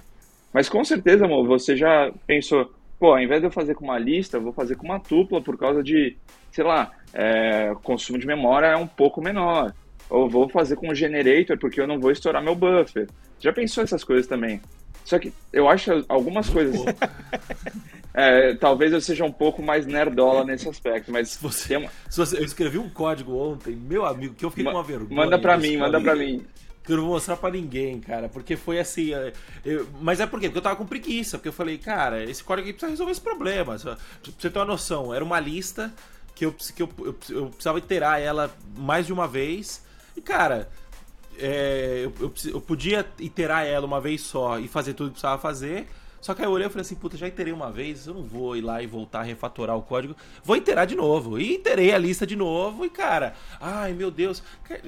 Mas com certeza, amor, você já pensou, pô, ao invés de eu fazer com uma lista, eu vou fazer com uma tupla por causa de, sei lá, é, consumo de memória é um pouco menor. Ou vou fazer com o generator porque eu não vou estourar meu buffer. Já pensou essas coisas também? Só que eu acho algumas coisas. É, talvez eu seja um pouco mais nerdola nesse aspecto, mas Você- tem uma- Se você- eu escrevi um código ontem, meu amigo, que eu fiquei Ma- com uma vergonha. manda pra desse mim, manda pra código. mim. Que eu não vou mostrar pra ninguém, cara. Porque foi assim. é, eu- mas é por quê? Porque eu tava com preguiça. Porque eu falei, cara, esse código aqui precisa resolver esse problema. Pra você ter uma noção, era uma lista que eu, que eu, eu, eu precisava iterar ela mais de uma vez. E, cara, é, eu, eu, eu podia iterar ela uma vez só e fazer tudo que precisava fazer. Só que aí eu olhei e falei assim, puta, já iterei uma vez, eu não vou ir lá e voltar a refatorar o código. Vou iterar de novo. E iterei a lista de novo e, cara, ai meu Deus,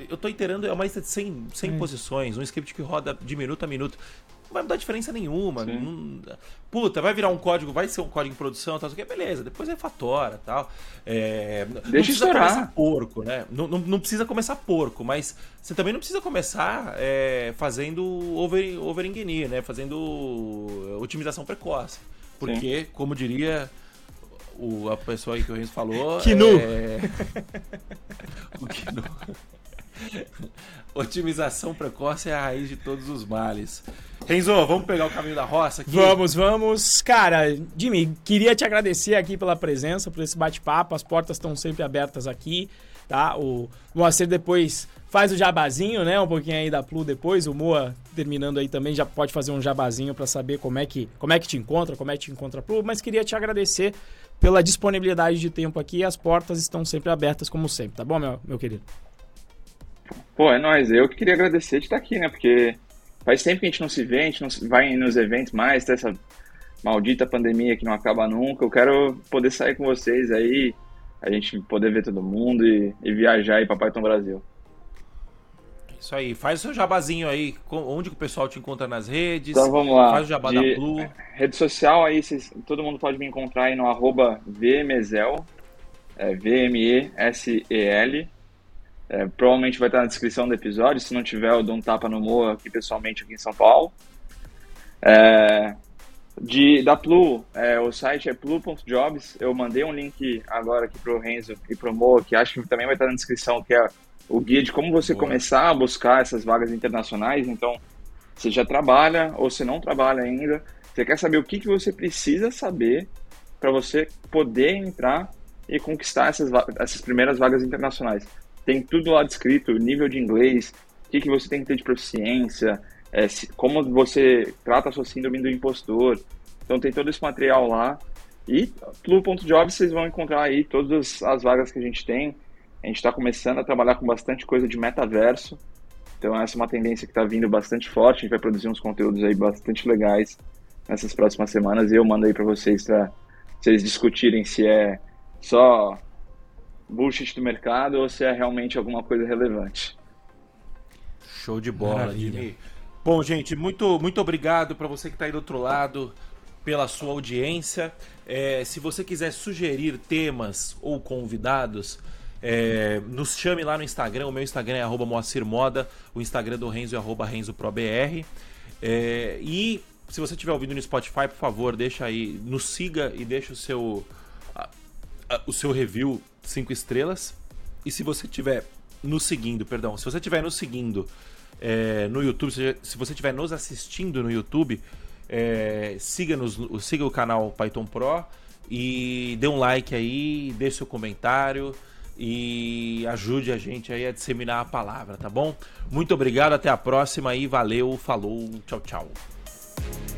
eu tô iterando é uma lista de 100, 100 posições, um script que roda de minuto a minuto. Não vai mudar diferença nenhuma. não- puta, vai virar um código, vai ser um código em produção, tal, aqui, beleza, depois refatora tal. É, não Deixa precisa estourar. começar porco, né? Não, não, não precisa começar porco, mas você também não precisa começar é, fazendo over, overengineer, né? Fazendo otimização precoce. Porque, como diria o, a pessoa aí que o Renzo falou... Kinu. É... o Kinu. Otimização precoce é a raiz de todos os males. Renzo, vamos pegar o caminho da roça aqui? Vamos, vamos. Cara, Jimmy, queria te agradecer aqui pela presença, por esse bate-papo. As portas estão sempre abertas aqui, tá? O Moacir depois faz o jabazinho, né? Um pouquinho aí da Plu depois. O Moa, terminando aí também, já pode fazer um jabazinho para saber como é, que, como é que te encontra, como é que te encontra a Plu. Mas queria te agradecer pela disponibilidade de tempo aqui. As portas estão sempre abertas, como sempre, tá bom, meu, meu querido? Pô, é nóis. Eu que queria agradecer de estar aqui, né? Porque faz tempo que a gente não se vê, a gente não vai nos eventos mais, tem essa maldita pandemia que não acaba nunca. Eu quero poder sair com vocês aí, a gente poder ver todo mundo e, e viajar aí pra Python Brasil. Isso aí, faz o seu jabazinho aí, onde que o pessoal te encontra nas redes. Então vamos lá. Faz o jabá De- da Plu. Rede social aí, vocês- todo mundo pode me encontrar aí no arroba VMESEL, é V-M-E-S-E-L. É, provavelmente vai estar na descrição do episódio, se não tiver eu dou um tapa no Moa aqui pessoalmente aqui em São Paulo. É, De, da Plu, é, o site é plu.jobs. Eu mandei um link agora aqui pro Renzo e pro Mo, que acho que também vai estar na descrição, que é o guia de como você Boa. começar a buscar essas vagas internacionais. Então, você já trabalha ou você não trabalha ainda, você quer saber o que, que você precisa saber para você poder entrar e conquistar essas, essas primeiras vagas internacionais. Tem tudo lá descrito, nível de inglês, o que, que você tem que ter de proficiência, é, se, como você trata a sua síndrome do impostor. Então tem todo esse material lá. E Plu.jobs vocês vão encontrar aí todas as vagas que a gente tem. A gente está começando a trabalhar com bastante coisa de metaverso. Então essa é uma tendência que está vindo bastante forte. A gente vai produzir uns conteúdos aí bastante legais nessas próximas semanas. E eu mando aí para vocês para vocês discutirem se é só bullshit do mercado ou se é realmente alguma coisa relevante. Show de bola, Maravilha. Jimmy. Bom, gente, muito, muito obrigado para você que está aí do outro lado pela sua audiência. É, se você quiser sugerir temas ou convidados, é, nos chame lá no Instagram. O meu Instagram é arroba Moacir Moda, o Instagram do Renzo é arroba RenzoProBR. É, e se você estiver ouvindo no Spotify, por favor, deixa aí, nos siga e deixa o seu, a, a, o seu review cinco estrelas. E se você estiver nos seguindo, perdão, se você estiver nos seguindo é, no YouTube, se você estiver nos assistindo no YouTube, é, siga-nos, siga o canal Python Pro e dê um like aí, dê seu comentário e ajude a gente aí a disseminar a palavra, tá bom? Muito obrigado, até a próxima e valeu, falou, tchau, tchau.